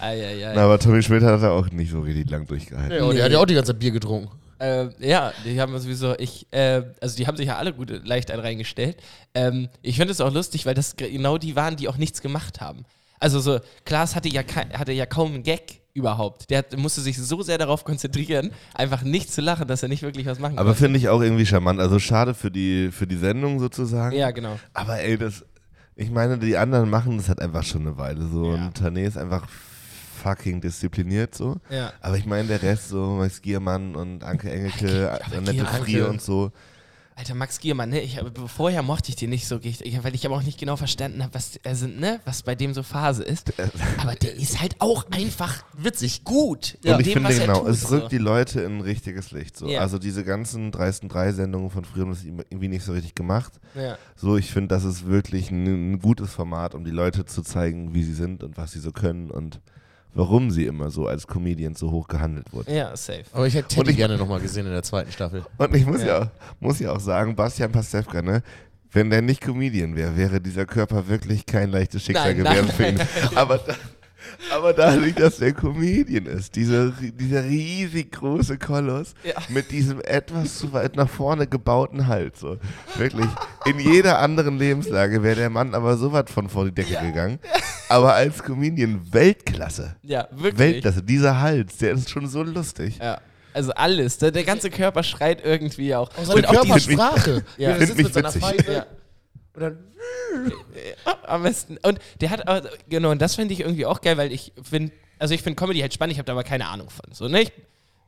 Eieiei. Na, aber Tommy Schmidt hat da auch nicht so richtig lang durchgehalten. Ja, und der hat ja auch die ganze Zeit Bier getrunken. Äh, ja, die haben sowieso, ich, äh, also die haben sich ja alle gut leicht einen reingestellt. Ähm, ich finde es auch lustig, weil das genau die waren, die auch nichts gemacht haben. Also so, Klaas hatte ja, hatte ja kaum einen Gag überhaupt. Der hat, musste sich so sehr darauf konzentrieren, einfach nicht zu lachen, dass er nicht wirklich was machen Aber konnte. finde ich auch irgendwie charmant. Also schade für die, für die Sendung sozusagen. Ja, genau. Aber ey, das, ich meine, die anderen machen das halt einfach schon eine Weile so. Ja. Und Tané ist einfach fucking diszipliniert so. Ja. Aber ich meine, der Rest, so Max Giermann und Anke Engelke, Annette Frier und so. Alter, Max Giermann, ne? Ich, vorher mochte ich den nicht so richtig, weil ich aber auch nicht genau verstanden habe, was, also, ne, was bei dem so Phase ist. Aber der ist halt auch einfach witzig gut. in und ich dem, finde genau, tut, es so. rückt die Leute in ein richtiges Licht. So. Ja. Also diese ganzen dreisten Drei-Sendungen von früher haben das irgendwie nicht so richtig gemacht. Ja. So, ich finde, das ist wirklich ein, ein gutes Format, um die Leute zu zeigen, wie sie sind und was sie so können und warum sie immer so als Comedians so hoch gehandelt wurden. ja, safe. Aber ich hätte Teddy ich- gerne nochmal gesehen in der zweiten Staffel. Und ich muss ja, auch, muss ja auch sagen, Bastian Pastewka, ne? Wenn der nicht Comedian wäre, wäre dieser Körper wirklich kein leichtes Schicksal Nein, gewesen nein, für ihn. Aber, da, aber dadurch, dass der Comedian ist, dieser, dieser riesig große Koloss Ja. mit diesem etwas zu weit nach vorne gebauten Hals, so. Wirklich. In jeder anderen Lebenslage wäre der Mann aber so weit von vor die Decke gegangen. Aber als Comedian Weltklasse. Ja, wirklich. Weltklasse. Dieser Hals, der ist schon so lustig. Ja. Also alles. Der, der ganze Körper schreit irgendwie auch. Auch seine Und auch die, Körpersprache. Ja. Find sitzt mich mit seiner witzig. Ja. Und dann, am besten. Und der hat, aber- genau, und das finde ich irgendwie auch geil, weil ich finde, also ich finde Comedy halt spannend, ich habe da aber keine Ahnung von. So, ne? Ich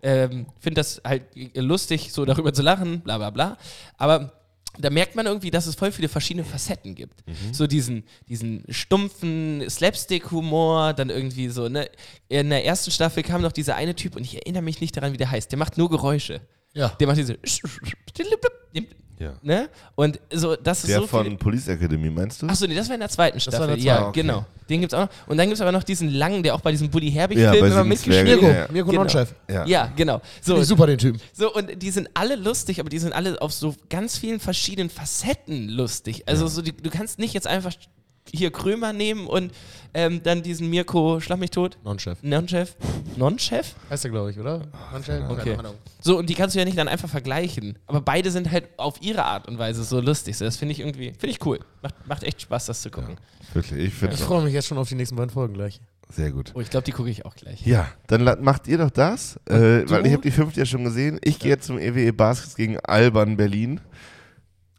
ähm, finde das halt lustig, so darüber zu lachen, bla bla bla. Aber da merkt man irgendwie, dass es voll viele verschiedene Facetten gibt. So diesen, diesen stumpfen Slapstick-Humor, dann irgendwie so, ne? In der ersten Staffel kam noch dieser eine Typ und ich erinnere mich nicht daran, wie der heißt. Der macht nur Geräusche. ja. Der macht diese. Ja. Ne? Und so, das ist Der so von viel, Police Academy, meinst du? Achso, nee, das war in der zweiten Staffel. der ja, okay. genau. Den gibt's auch noch. Und dann gibt's aber noch diesen langen, der auch bei diesem Buddy Ja, Herbig-Film bei immer mitgespielt hat. Ja, ja. Mirko Genau. Nonchef. Ja. Ja, genau. So, super, den Typen. so, und die sind alle lustig, aber die sind alle auf so ganz vielen verschiedenen Facetten lustig. Also so, die, du kannst nicht jetzt einfach hier Krömer nehmen und ähm, dann diesen Mirko, schlag mich tot, Nonchef. Non-Chef. Non-Chef? Heißt er, glaube ich, oder? Nonchef? Okay. Keine Ahnung. So, und die kannst du ja nicht dann einfach vergleichen. Aber beide sind halt auf ihre Art und Weise so lustig. So, das finde ich irgendwie, finde ich cool. Macht, macht echt Spaß, das zu gucken. Wirklich, ich finde Ich freue mich jetzt schon auf die nächsten beiden Folgen gleich. sehr gut. Oh, ich glaube, die gucke ich auch gleich. Ja, dann macht ihr doch das, äh, weil ich habe die fünfte ja schon gesehen. Ich gehe jetzt zum EWE Baskets gegen Alban Berlin.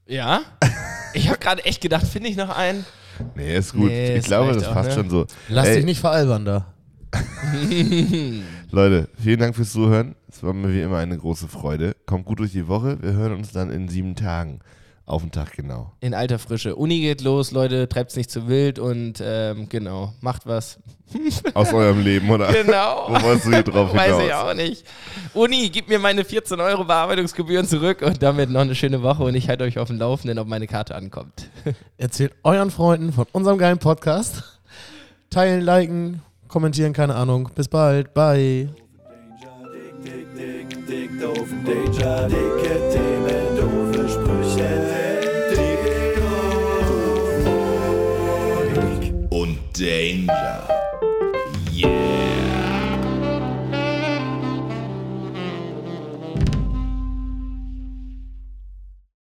Ja? Ich habe gerade echt gedacht, finde ich noch einen? Nee, ist gut. Nee, ich es glaube, das auch, passt ne? schon so. Lass Ey, dich nicht veralbern da. Leute, vielen Dank fürs Zuhören. Es war mir wie immer eine große Freude. Kommt gut durch die Woche. Wir hören uns dann in sieben Tagen. Auf den Tag genau. In alter Frische. Uni geht los, Leute, treibt's nicht zu wild und ähm, genau, macht was. Aus eurem Leben, oder? Genau. Wo wolltest du hier drauf Weiß hinaus? ich auch nicht. Uni, gib mir meine 14 Euro Bearbeitungsgebühren zurück und damit noch eine schöne Woche und ich halte euch auf dem Laufenden, ob meine Karte ankommt. Erzählt euren Freunden von unserem geilen Podcast. Teilen, liken, kommentieren, keine Ahnung. Bis bald. Bye. Danger, dick, dick, dick, dick, doofen Danger, dicke Themen, doofe Sprüche, Danger.